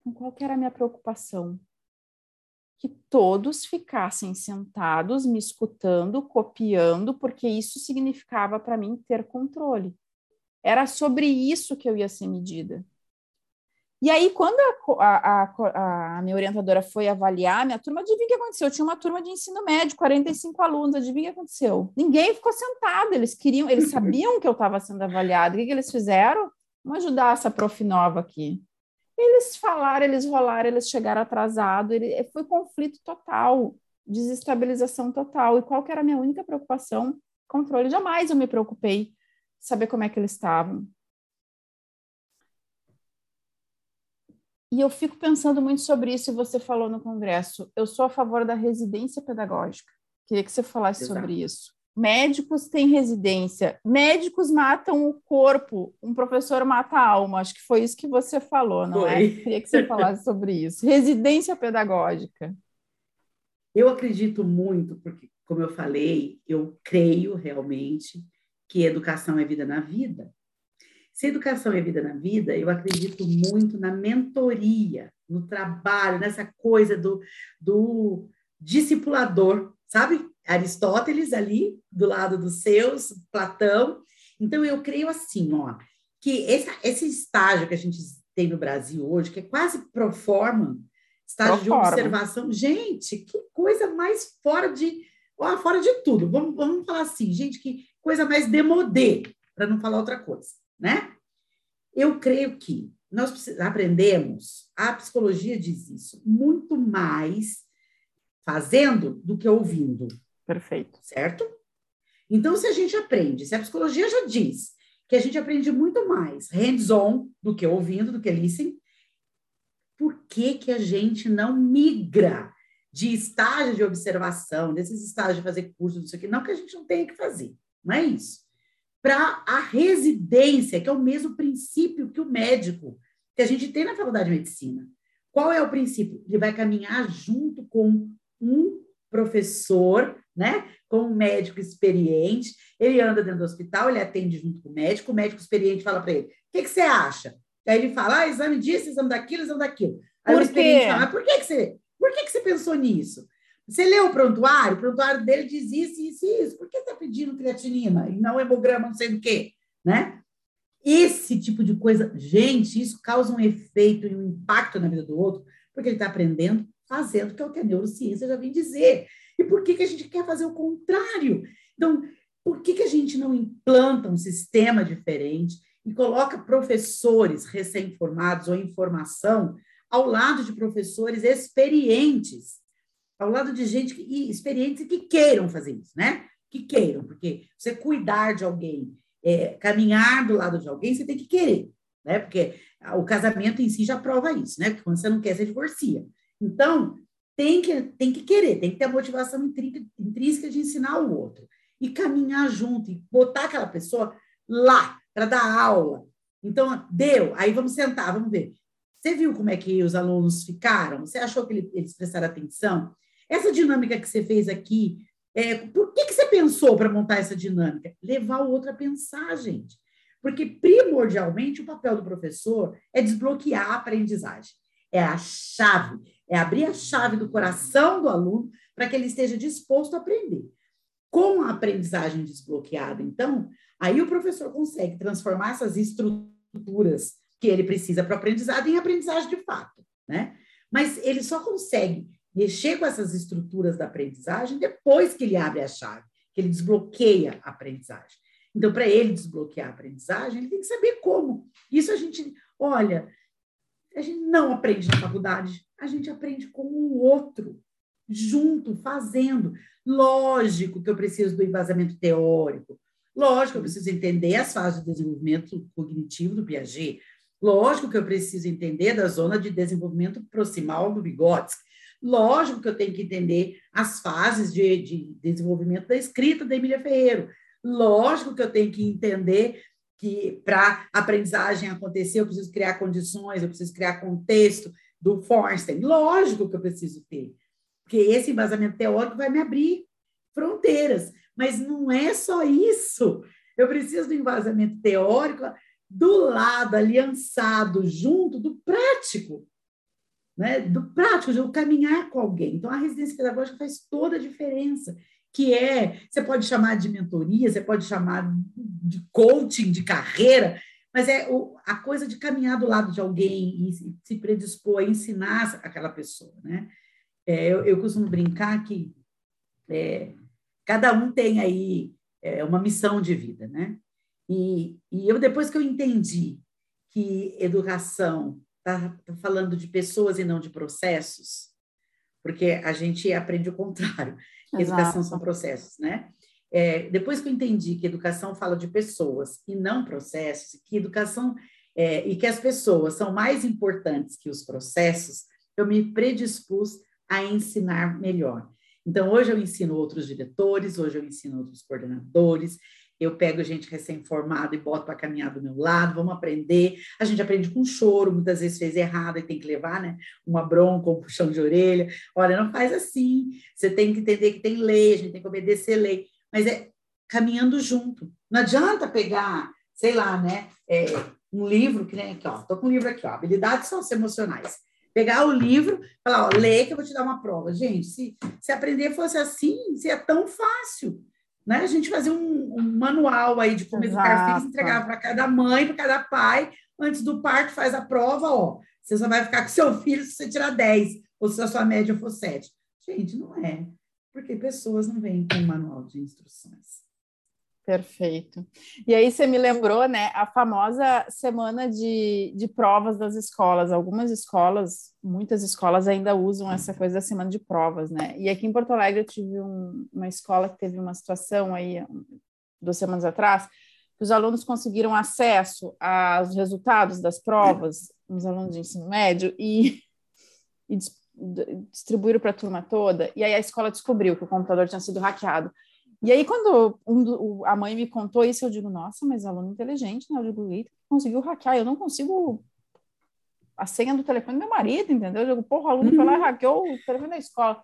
Então, qual que era a minha preocupação? Que todos ficassem sentados, me escutando, copiando, porque isso significava para mim ter controle. Era sobre isso que eu ia ser medida. E aí, quando a, a, a, minha orientadora foi avaliar minha turma, adivinha o que aconteceu? Eu tinha uma turma de ensino médio, 45 alunos, adivinha o que aconteceu? Ninguém ficou sentado, eles queriam, eles sabiam que eu estava sendo avaliada. O que, que eles fizeram? Vamos ajudar essa prof nova aqui. Eles falaram, eles rolaram, eles chegaram atrasado, ele, foi conflito total, desestabilização total. E qual que era a minha única preocupação? Controle. Jamais eu me preocupei saber como é que eles estavam. E eu fico pensando muito sobre isso, e você falou no Congresso. Eu sou a favor da residência pedagógica. Queria que você falasse Exato. sobre isso. Médicos têm residência, médicos matam o corpo, um professor mata a alma. Acho que foi isso que você falou, não é? foi. é? Queria que você falasse sobre isso. Residência pedagógica. Eu acredito muito, porque, como eu falei, eu creio realmente que educação é vida na vida. Se educação é vida na vida, eu acredito muito na mentoria, no trabalho, nessa coisa do, do discipulador, sabe? Aristóteles ali, do lado dos seus, Platão. Então, eu creio assim, ó, que esse, esse estágio que a gente tem no Brasil hoje, que é quase pro forma, estágio pro de observação. Gente, que coisa mais fora de, ó, fora de tudo. Vamos, vamos falar assim, gente, que coisa mais demodê, para não falar outra coisa, né? Eu creio que nós aprendemos, a psicologia diz isso, muito mais fazendo do que ouvindo. Perfeito. Certo? Então, se a gente aprende, se a psicologia já diz que a gente aprende muito mais hands-on do que ouvindo, do que listening, por que, que a gente não migra de estágio de observação, desses estágios de fazer curso, não sei o quê? Não que a gente não tenha que fazer, não é isso. Para a residência, que é o mesmo princípio que o médico, que a gente tem na faculdade de medicina. Qual é o princípio? Ele vai caminhar junto com um professor, né? Com um médico experiente. Ele anda dentro do hospital, ele atende junto com o médico. O médico experiente fala para ele: o que, que, você acha? Aí ele fala: ah, exame disso, exame daquilo, exame daquilo. Aí por o experiente fala: por que, que você. Por que, que você pensou nisso? Você leu o prontuário? O prontuário dele diz isso, isso e isso. Por que está pedindo creatinina e não hemograma, não sei do quê? Né? Esse tipo de coisa, gente, isso causa um efeito e um impacto na vida do outro, porque ele está aprendendo fazendo, que é o que a neurociência já vem dizer. E por que, que a gente quer fazer o contrário? Então, por que, que a gente não implanta um sistema diferente e coloca professores recém-formados ou em formação ao lado de professores experientes, ao lado de gente que, experientes que queiram fazer isso, né? Que queiram, porque você cuidar de alguém, é, caminhar do lado de alguém, você tem que querer, né? Porque o casamento em si já prova isso, né? Porque quando você não quer, você divorcia. Então, tem que, tem que querer, tem que ter a motivação intrínseca de ensinar o outro. E caminhar junto, e botar aquela pessoa lá para dar aula. Então, deu, aí vamos sentar, vamos ver. Você viu como é que os alunos ficaram? Você achou que eles prestaram atenção? Essa dinâmica que você fez aqui, é, por que, que você pensou para montar essa dinâmica? Levar o outro a pensar, gente. Porque, primordialmente, o papel do professor é desbloquear a aprendizagem. É a chave é abrir a chave do coração do aluno para que ele esteja disposto a aprender. Com a aprendizagem desbloqueada, então, aí o professor consegue transformar essas estruturas que ele precisa para o aprendizado em aprendizagem de fato, né? Mas ele só consegue mexer com essas estruturas da aprendizagem depois que ele abre a chave, que ele desbloqueia a aprendizagem. Então, para ele desbloquear a aprendizagem, ele tem que saber como. Isso a gente, olha, a gente não aprende na faculdade, a gente aprende com o outro, junto, fazendo. Lógico que eu preciso do embasamento teórico, lógico que eu preciso entender as fases de desenvolvimento cognitivo do Piaget, lógico que eu preciso entender da zona de desenvolvimento proximal do Vygotsky, lógico que eu tenho que entender as fases de, de desenvolvimento da escrita da Emília Ferreiro, lógico que eu tenho que entender que para a aprendizagem acontecer, eu preciso criar condições, eu preciso criar contexto do Forsten. Lógico que eu preciso ter, porque esse embasamento teórico vai me abrir fronteiras, mas não é só isso. Eu preciso do embasamento teórico do lado, aliançado, junto do prático, né? do prático, de eu caminhar com alguém. Então, a residência pedagógica faz toda a diferença que é, você pode chamar de mentoria, você pode chamar de coaching de carreira, mas é a coisa de caminhar do lado de alguém e se, se predispor a ensinar aquela pessoa, né? É, eu, eu, costumo brincar que é, cada um tem aí é, uma missão de vida, né? E, e eu, depois que eu entendi que educação está tá falando de pessoas e não de processos, porque a gente aprende o contrário. Exato. Educação são processos, né? É, depois que eu entendi que educação fala de pessoas e não processos, que educação é, e que as pessoas são mais importantes que os processos, eu me predispus a ensinar melhor. Então, hoje eu ensino outros diretores, hoje eu ensino outros coordenadores, eu pego gente recém-formada e boto para caminhar do meu lado, vamos aprender. A gente aprende com choro, muitas vezes fez errado e tem que levar né, uma bronca, um puxão de orelha. Olha, não faz assim, você tem que entender que tem lei, a gente tem que obedecer lei, mas é caminhando junto. Não adianta pegar sei lá, né? É, um livro que nem aqui, ó. Tô com um livro aqui, ó. Habilidades socioemocionais. Pegar o livro, falar, ó, lê que eu vou te dar uma prova. Gente, se, se aprender fosse assim, seria tão fácil. Né? A gente fazia um, um manual aí de como educar filhos, entregava para cada mãe, para cada pai, antes do parto, faz a prova, ó. Você só vai ficar com seu filho se você tirar 10, ou se a sua média for 7. Gente, não é. Porque pessoas não vêm com manual de instruções. Perfeito. E aí você me lembrou, né, a famosa semana de, de provas das escolas. Algumas escolas, muitas escolas ainda usam essa coisa da semana de provas, né? E aqui em Porto Alegre eu tive um, uma escola que teve uma situação aí duas semanas atrás, que os alunos conseguiram acesso aos resultados das provas, os alunos de ensino médio, e, e distribuíram para a turma toda. E aí a escola descobriu que o computador tinha sido hackeado. E aí, quando um, a mãe me contou isso, eu digo, nossa, mas aluno inteligente, né? Eu digo, eita, conseguiu hackear, eu não consigo a senha do telefone do meu marido, entendeu? Eu digo, porra, o aluno foi lá e uhum. hackeou o telefone da escola.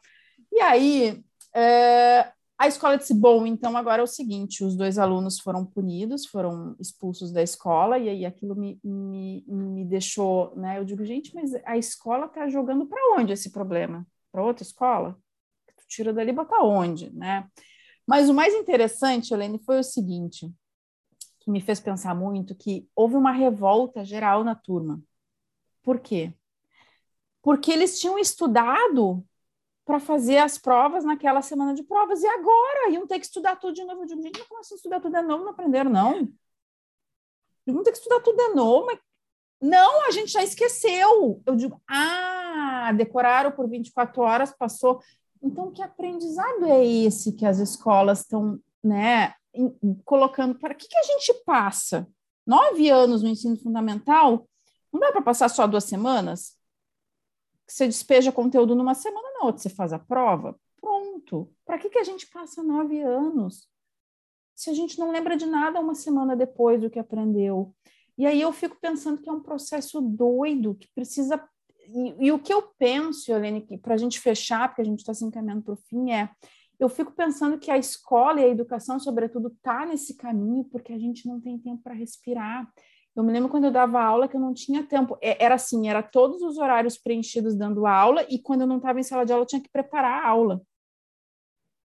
E aí, é, a escola disse, bom, então agora é o seguinte, os dois alunos foram punidos, foram expulsos da escola, e aí aquilo me, me, me deixou, né? Eu digo, gente, mas a escola tá jogando para onde esse problema? Para outra escola? Tu tira dali e bota onde, né? Mas o mais interessante, Helene, foi o seguinte, que me fez pensar muito, que houve uma revolta geral na turma. Por quê? Porque eles tinham estudado para fazer as provas naquela semana de provas, e agora iam ter que estudar tudo de novo. Eu digo, gente, como assim estudar tudo de novo? Não aprenderam, não. Vão ter que estudar tudo de novo, mas não, a gente já esqueceu. Eu digo, ah, decoraram por 24 horas, passou. Então, que aprendizado é esse que as escolas estão né, colocando? Para que, que a gente passa? Nove anos no ensino fundamental, não dá para passar só duas semanas? Você despeja conteúdo numa semana, na outra você faz a prova. Pronto. Para que, que a gente passa nove anos? Se a gente não lembra de nada uma semana depois do que aprendeu. E aí eu fico pensando que é um processo doido, que precisa e, e, o que eu penso, Helene, para a gente fechar, porque a gente está se encaminhando para o fim, é eu fico pensando que a escola e a educação, sobretudo, está nesse caminho porque a gente não tem tempo para respirar. Eu me lembro quando eu dava aula que eu não tinha tempo. É, era assim, era todos os horários preenchidos dando aula e quando eu não estava em sala de aula eu tinha que preparar a aula.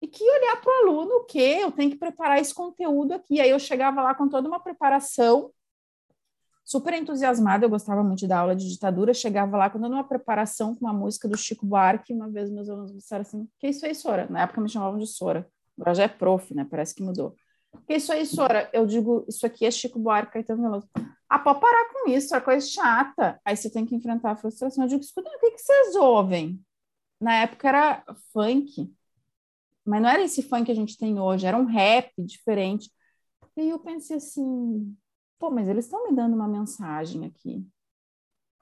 E que olhar para o aluno o quê? Eu tenho que preparar esse conteúdo aqui. Aí eu chegava lá com toda uma preparação super entusiasmada, eu gostava muito da aula de ditadura, chegava lá quando uma preparação com uma música do Chico Buarque, uma vez meus alunos disseram assim, que isso aí, Sora? Na época me chamavam de Sora, agora já é prof, né, parece que mudou. Que isso aí, Sora? Eu digo, isso aqui é Chico Buarque, Caetano Veloso. Ah, pode parar com isso, é coisa chata. Aí você tem que enfrentar a frustração. Eu digo, escuta, o que, que vocês ouvem? Na época era funk, mas não era esse funk que a gente tem hoje, era um rap diferente. E aí eu pensei assim, pô, mas eles estão me dando uma mensagem aqui.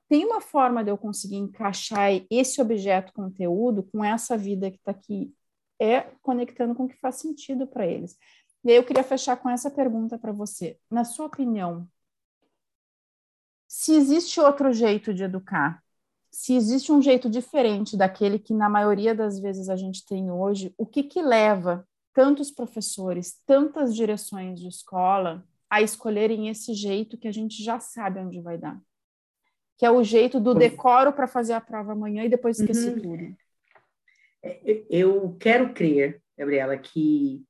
Tem uma forma de eu conseguir encaixar esse objeto conteúdo com essa vida que está aqui, é conectando com o que faz sentido para eles. E aí eu queria fechar com essa pergunta para você. Na sua opinião, se existe outro jeito de educar, se existe um jeito diferente daquele que na maioria das vezes a gente tem hoje, o que que leva tantos professores, tantas direções de escola a escolherem esse jeito que a gente já sabe onde vai dar. Que é o jeito do decoro para fazer a prova amanhã e depois esquecer uhum. tudo. É, eu quero crer, Gabriela, que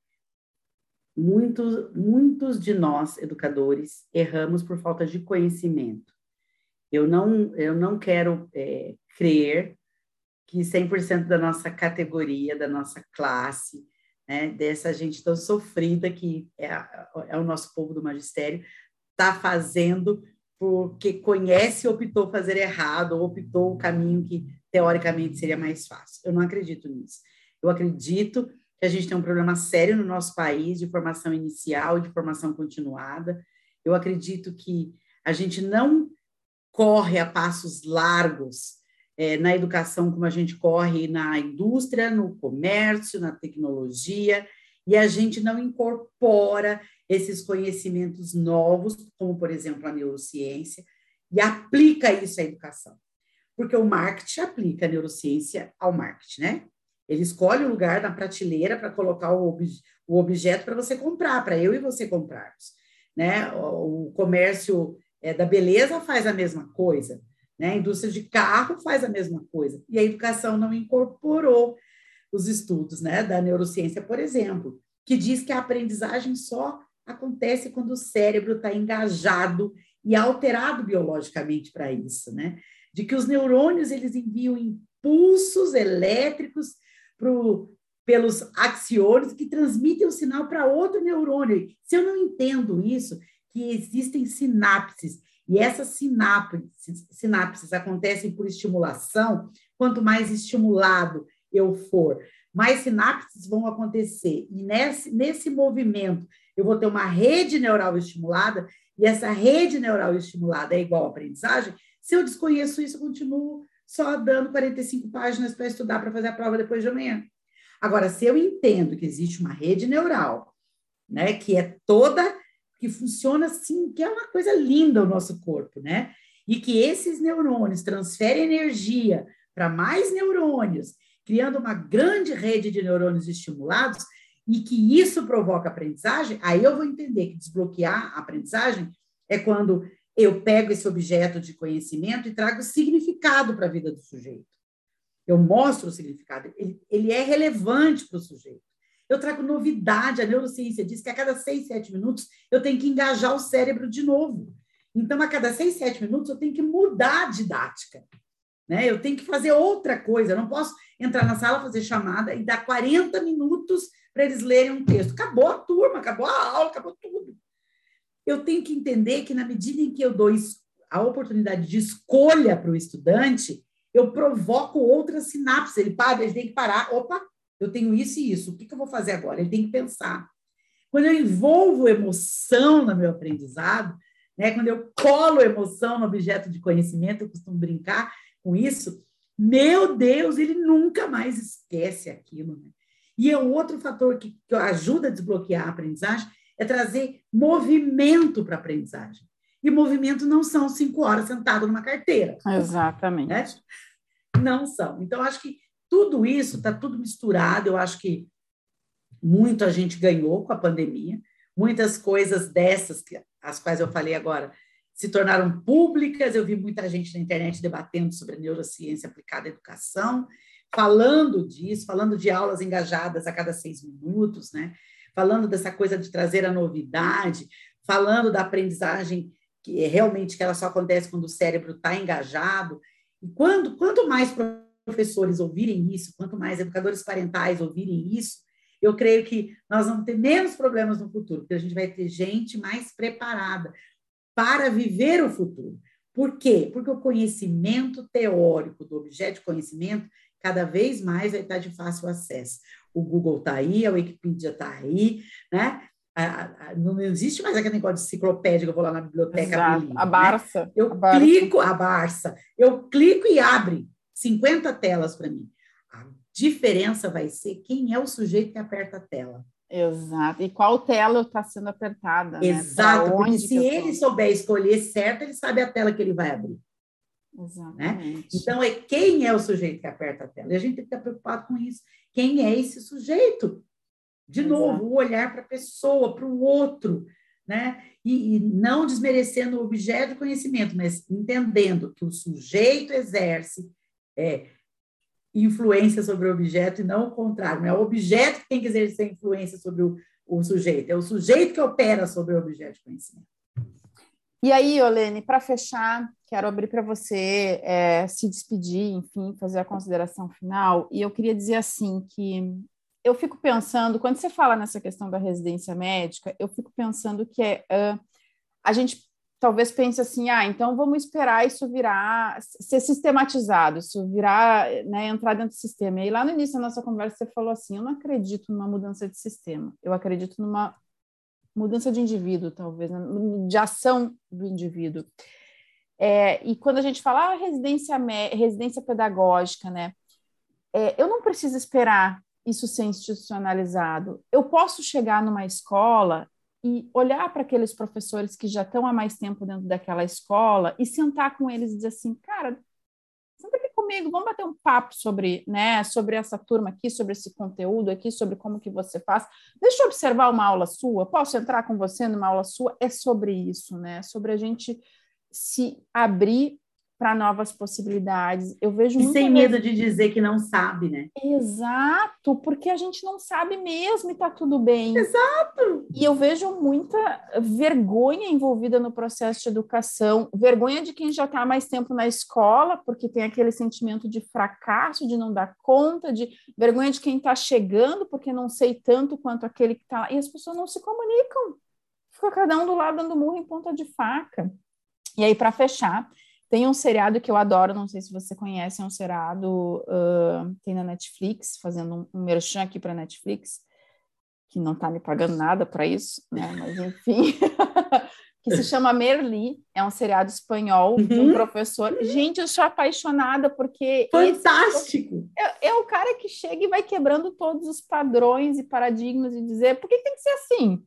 muitos, muitos de nós, educadores, erramos por falta de conhecimento. Eu não, eu não quero é, crer que 100% da nossa categoria, da nossa classe, né, dessa gente tão sofrida que é, é o nosso povo do magistério, está fazendo porque conhece e optou fazer errado, ou optou o caminho que teoricamente seria mais fácil. Eu não acredito nisso. Eu acredito que a gente tem um problema sério no nosso país de formação inicial, de formação continuada. Eu acredito que a gente não corre a passos largos é, na educação como a gente corre na indústria, no comércio, na tecnologia, e a gente não incorpora esses conhecimentos novos, como, por exemplo, a neurociência, e aplica isso à educação. Porque o marketing aplica a neurociência ao marketing, né? Ele escolhe o lugar na prateleira para colocar o, o objeto para você comprar, para eu e você comprarmos. né? O comércio é, da beleza faz a mesma coisa, né? A indústria de carro faz a mesma coisa. E a educação não incorporou os estudos, né? Da neurociência, por exemplo, que diz que a aprendizagem só acontece quando o cérebro está engajado e alterado biologicamente para isso, né? De que os neurônios eles enviam impulsos elétricos pro, pelos axiones que transmitem o sinal para outro neurônio. Se eu não entendo isso, que existem sinapses e essas sinapses, sinapses acontecem por estimulação, quanto mais estimulado eu for, mais sinapses vão acontecer. E nesse, nesse movimento, eu vou ter uma rede neural estimulada, e essa rede neural estimulada é igual à aprendizagem. Se eu desconheço isso, eu continuo só dando 45 páginas para estudar para fazer a prova depois de amanhã. Agora, se eu entendo que existe uma rede neural, né, que é toda que funciona assim, que é uma coisa linda o nosso corpo, né? E que esses neurônios transferem energia para mais neurônios, criando uma grande rede de neurônios estimulados, e que isso provoca aprendizagem, aí eu vou entender que desbloquear a aprendizagem é quando eu pego esse objeto de conhecimento e trago significado para a vida do sujeito. Eu mostro o significado, ele, ele é relevante para o sujeito. Eu trago novidade, a neurociência diz que a cada seis, sete minutos eu tenho que engajar o cérebro de novo. Então, a cada seis, sete minutos eu tenho que mudar a didática. Né? Eu tenho que fazer outra coisa, eu não posso entrar na sala, fazer chamada e dar 40 minutos para eles lerem um texto. Acabou a turma, acabou a aula, acabou tudo. Eu tenho que entender que, na medida em que eu dou a oportunidade de escolha para o estudante, eu provoco outras sinapses. Ele para, ele tem que parar. Opa, eu tenho isso e isso. O que, que eu vou fazer agora? Ele tem que pensar. Quando eu envolvo emoção no meu aprendizado, né, quando eu colo emoção no objeto de conhecimento, eu costumo brincar com isso, meu Deus, ele nunca mais esquece aquilo. Né? E é outro fator que, que ajuda a desbloquear a aprendizagem é trazer movimento para a aprendizagem. E movimento não são cinco horas sentado numa carteira. Exatamente. Né? Não são. Então, acho que tudo isso está tudo misturado. Eu acho que muito a gente ganhou com a pandemia. Muitas coisas dessas, que, as quais eu falei agora, se tornaram públicas. Eu vi muita gente na internet debatendo sobre neurociência aplicada à educação, falando disso, falando de aulas engajadas a cada seis minutos, né? falando dessa coisa de trazer a novidade, falando da aprendizagem que é realmente que ela só acontece quando o cérebro está engajado. E quando, quanto mais professores ouvirem isso, quanto mais educadores parentais ouvirem isso, eu creio que nós vamos ter menos problemas no futuro, porque a gente vai ter gente mais preparada para viver o futuro. Por quê? Porque o conhecimento teórico do objeto de conhecimento cada vez mais vai estar de fácil acesso. O Google está aí, a Wikipedia está aí, né? Não existe mais aquele negócio de enciclopédia que eu vou lá na biblioteca. Exato, a Barça. Né? Eu a clico, Barça. a Barça, eu clico e abre 50 telas para mim. A diferença vai ser quem é o sujeito que aperta a tela. Exato. E qual tela está sendo apertada? Né? Exato, né? porque se ele tô... souber escolher certo, ele sabe a tela que ele vai abrir. Né? Né? Então, é quem é o sujeito que aperta a tela. E a gente tem que estar preocupado com isso. Quem é esse sujeito? De novo, o olhar para a pessoa, para o outro, né? E, e, não desmerecendo o objeto de conhecimento, mas entendendo que o sujeito exerce é, influência sobre o objeto e não o contrário. Não é o objeto que tem que exercer influência sobre o, o sujeito, é o sujeito que opera sobre o objeto de conhecimento. E aí, Olene, para fechar, quero abrir para você é, se despedir, enfim, fazer a consideração final. E eu queria dizer assim que eu fico pensando, quando você fala nessa questão da residência médica, eu fico pensando que é, uh, a gente talvez pense assim, ah, então vamos esperar isso virar, ser sistematizado, isso virar, né, entrar dentro do sistema. E lá no início da nossa conversa você falou assim, eu não acredito numa mudança de sistema, eu acredito numa mudança de indivíduo, talvez, né, de ação do indivíduo. É, e quando a gente fala ah, residência, residência pedagógica, né, é, eu não preciso esperar isso ser institucionalizado. Eu posso chegar numa escola e olhar para aqueles professores que já estão há mais tempo dentro daquela escola e sentar com eles e dizer assim, cara, senta aqui comigo, vamos bater um papo sobre, né, sobre essa turma aqui, sobre esse conteúdo aqui, sobre como que você faz. Deixa eu observar uma aula sua, posso entrar com você numa aula sua? É sobre isso, né? Sobre a gente se abrir para novas possibilidades. Eu vejo e sem medo de dizer que não sabe, né? Exato, porque a gente não sabe mesmo e tá tudo bem. Exato. E eu vejo muita vergonha envolvida no processo de educação, vergonha de quem já está mais tempo na escola, porque tem aquele sentimento de fracasso, de não dar conta, de vergonha de quem está chegando, porque não sei tanto quanto aquele que está lá. E as pessoas não se comunicam. Fica cada um do lado dando murro em ponta de faca. E aí, para fechar, tem um seriado que eu adoro, não sei se você conhece, é um seriado, uh, tem na Netflix, fazendo um, um merchan aqui para Netflix, que não está me pagando nada para isso, né? Mas enfim, que se chama Merli, é um seriado espanhol uhum. de um professor. Gente, eu sou apaixonada porque fantástico. É, é, o cara que chega e vai quebrando todos os padrões e paradigmas e dizer por que tem que ser assim.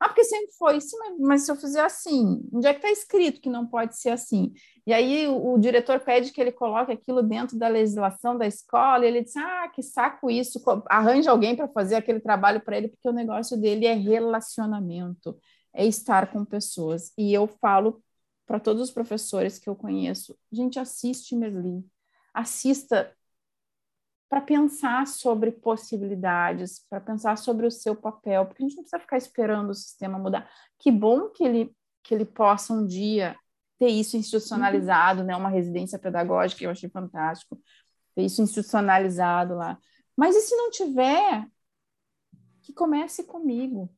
Ah, porque sempre foi. Sim, mas, mas se eu fizer assim, onde é que está escrito que não pode ser assim? E aí o, o, diretor pede que ele coloque aquilo dentro da legislação da escola, e ele diz: Ah, que saco isso, arranja alguém para fazer aquele trabalho para ele, porque o negócio dele é relacionamento, é estar com pessoas. E eu falo para todos os professores que eu conheço: gente, assiste Merli, assista para pensar sobre possibilidades, para pensar sobre o seu papel, porque a gente não precisa ficar esperando o sistema mudar. Que bom que ele, que ele possa um dia ter isso institucionalizado, né? Uma residência pedagógica, eu achei fantástico, ter isso institucionalizado lá. Mas e se não tiver, que comece comigo,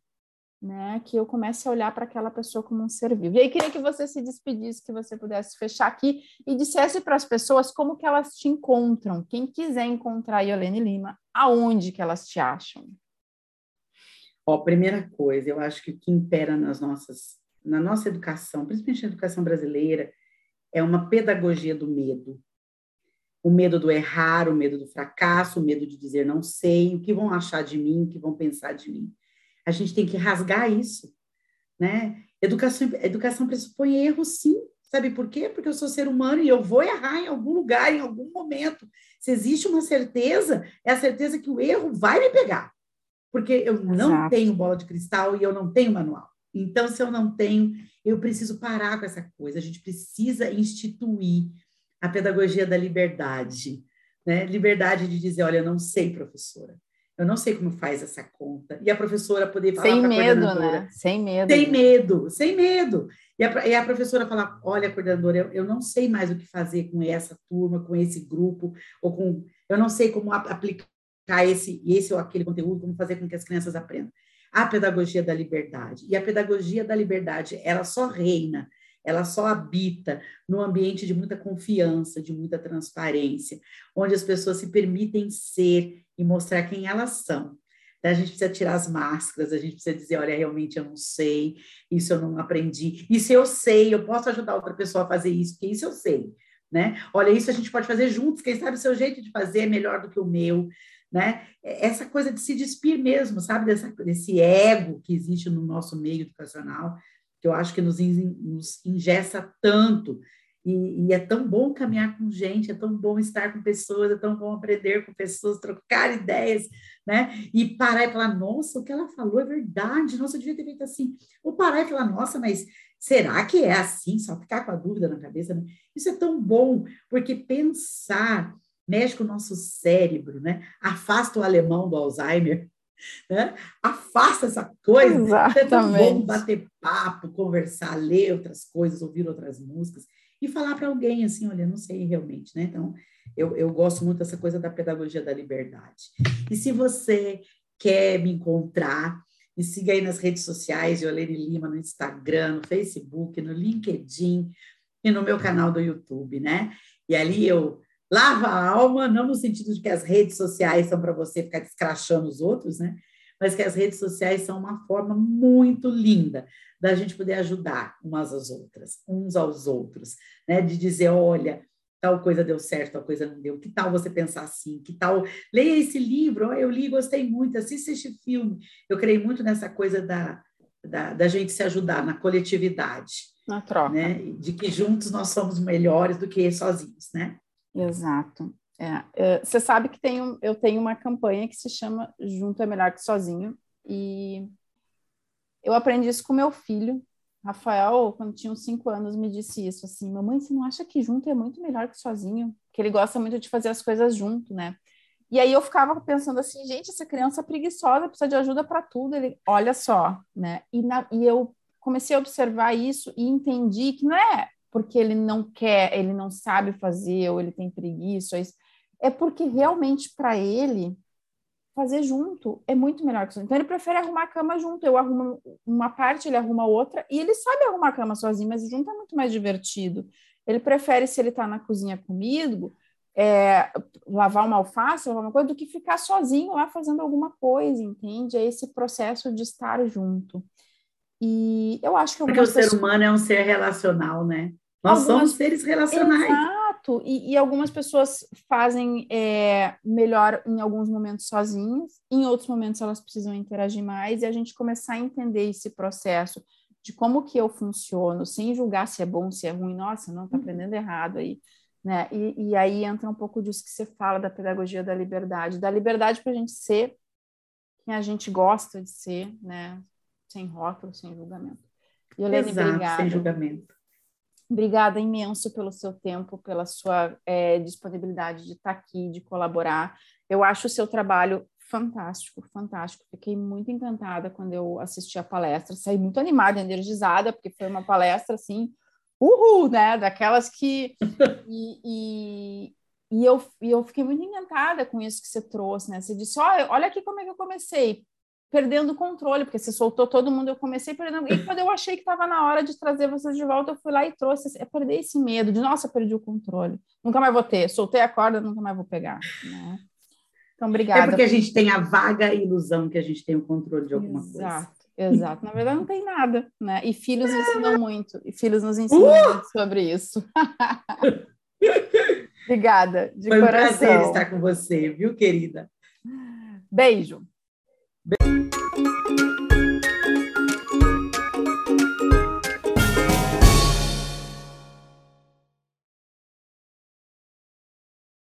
né? Que eu comece a olhar para aquela pessoa como um ser vivo. E aí queria que você se despedisse, que você pudesse fechar aqui e dissesse para as pessoas como que elas te encontram. Quem quiser encontrar a Iolene Lima, aonde que elas te acham? Ó, primeira coisa, eu acho que o que impera nas nossas, na nossa educação, principalmente na educação brasileira, é uma pedagogia do medo. O medo do errar, o medo do fracasso, o medo de dizer não sei, o que vão achar de mim, o que vão pensar de mim. A gente tem que rasgar isso, né? Educação, educação pressupõe erro, sim. Sabe por quê? Porque eu sou ser humano e eu vou errar em algum lugar, em algum momento. Se existe uma certeza, é a certeza que o erro vai me pegar. Porque eu não Exato. tenho bola de cristal e eu não tenho manual. Então, se eu não tenho, eu preciso parar com essa coisa. A gente precisa instituir a pedagogia da liberdade, né? Liberdade de dizer, olha, eu não sei, professora. Eu não sei como faz essa conta. E a professora poder falar Sem medo, né? Sem medo. Sem medo, sem medo. E a, e a professora falar, olha, coordenadora, eu, eu, não sei mais o que fazer com essa turma, com esse grupo, ou com... Eu não sei como aplicar esse, esse ou aquele conteúdo, como fazer com que as crianças aprendam. A pedagogia da liberdade. E a pedagogia da liberdade, ela só reina ela só habita no ambiente de muita confiança, de muita transparência, onde as pessoas se permitem ser e mostrar quem elas são. A gente precisa tirar as máscaras, a gente precisa dizer, olha, realmente eu não sei, isso eu não aprendi, isso eu sei, eu posso ajudar outra pessoa a fazer isso, porque isso eu sei, né? Olha, isso a gente pode fazer juntos, quem sabe o seu jeito de fazer é melhor do que o meu, né? Essa coisa de se despir mesmo, sabe, Dessa, desse ego que existe no nosso meio educacional, que eu acho que nos, nos ingessa tanto, e, e, é tão bom caminhar com gente, é tão bom estar com pessoas, é tão bom aprender com pessoas, trocar ideias, né? E parar e falar, nossa, o que ela falou é verdade, nossa, eu devia ter feito assim. Ou parar e falar, nossa, mas será que é assim? Só ficar com a dúvida na cabeça, né? Isso é tão bom, porque pensar mexe com o nosso cérebro, né? Afasta o alemão do Alzheimer, né? Afasta essa coisa. Exatamente. É tão bom bater papo, conversar, ler outras coisas, ouvir outras músicas e falar para alguém assim, olha, não sei realmente, né? Então, eu, eu gosto muito dessa coisa da pedagogia da liberdade. E se você quer me encontrar, me siga aí nas redes sociais, Yolene Lima, no Instagram, no Facebook, no LinkedIn e no meu canal do YouTube, né? E ali eu lavo a alma, não no sentido de que as redes sociais são para você ficar descrachando os outros, né? Mas que as redes sociais são uma forma muito linda da gente poder ajudar umas às outras, uns aos outros, né? De dizer, olha, tal coisa deu certo, tal coisa não deu. Que tal você pensar assim? Que tal leia esse livro? eu li, gostei muito. Assista este filme. Eu creio muito nessa coisa da, da, da gente se ajudar na coletividade, na troca, né? De que juntos nós somos melhores do que sozinhos, né? Exato. É, é, você sabe que tem um, eu tenho uma campanha que se chama Junto é Melhor que Sozinho, e eu aprendi isso com meu filho. Rafael, quando tinha uns cinco anos, me disse isso, assim, mamãe, você não acha que junto é muito melhor que sozinho? Que ele gosta muito de fazer as coisas junto, né? E aí eu ficava pensando assim, gente, essa criança é preguiçosa, precisa de ajuda para tudo. Ele, olha só, né? E, na, e eu comecei a observar isso e entendi que não é porque ele não quer, ele não sabe fazer, ou ele tem preguiça, é porque realmente para ele fazer junto é muito melhor que sozinho. Então ele prefere arrumar a cama junto. Eu arrumo uma parte, ele arruma outra, e ele sabe arrumar a cama sozinho, mas junto é muito mais divertido. Ele prefere, se ele está na cozinha comigo, é, lavar uma alface, lavar uma coisa, do que ficar sozinho lá fazendo alguma coisa, entende? É esse processo de estar junto. E eu acho que Porque o ser humano é um ser relacional, né? Nós algumas... somos seres relacionais. Exato. E, e algumas pessoas fazem é, melhor em alguns momentos sozinhas, em outros momentos elas precisam interagir mais e a gente começar a entender esse processo de como que eu funciono, sem julgar se é bom, se é ruim, nossa, não, está uhum. aprendendo errado aí. Né? E, e aí entra um pouco disso que você fala da pedagogia da liberdade, da liberdade para a gente ser quem a gente gosta de ser, né? Sem rótulo, sem julgamento. E Helene, Exato, obrigada. sem julgamento. Obrigada imenso pelo seu tempo, pela sua é, disponibilidade de estar aqui, de colaborar. Eu acho o seu trabalho fantástico, fantástico. Fiquei muito encantada quando eu assisti a palestra. Saí muito animada, energizada, porque foi uma palestra assim, uhul, né? Daquelas que. E, e, e, eu, e eu fiquei muito encantada com isso que você trouxe, né? Você disse: olha, olha aqui como é que eu comecei perdendo o controle, porque você soltou todo mundo, eu comecei perdendo. E quando eu achei que estava na hora de trazer vocês de volta, eu fui lá e trouxe. Eu perdi esse medo de, nossa, perdi o controle. Nunca mais vou ter. Soltei a corda, nunca mais vou pegar. Né? Então, obrigada. É porque a gente tem a vaga ilusão que a gente tem o controle de alguma exato, coisa. Exato, exato. Na verdade, não tem nada, né? E filhos ensinam muito. E filhos nos ensinam uh! muito sobre isso. obrigada, de Foi coração. Foi um prazer estar com você, viu, querida? Beijo. Beijo.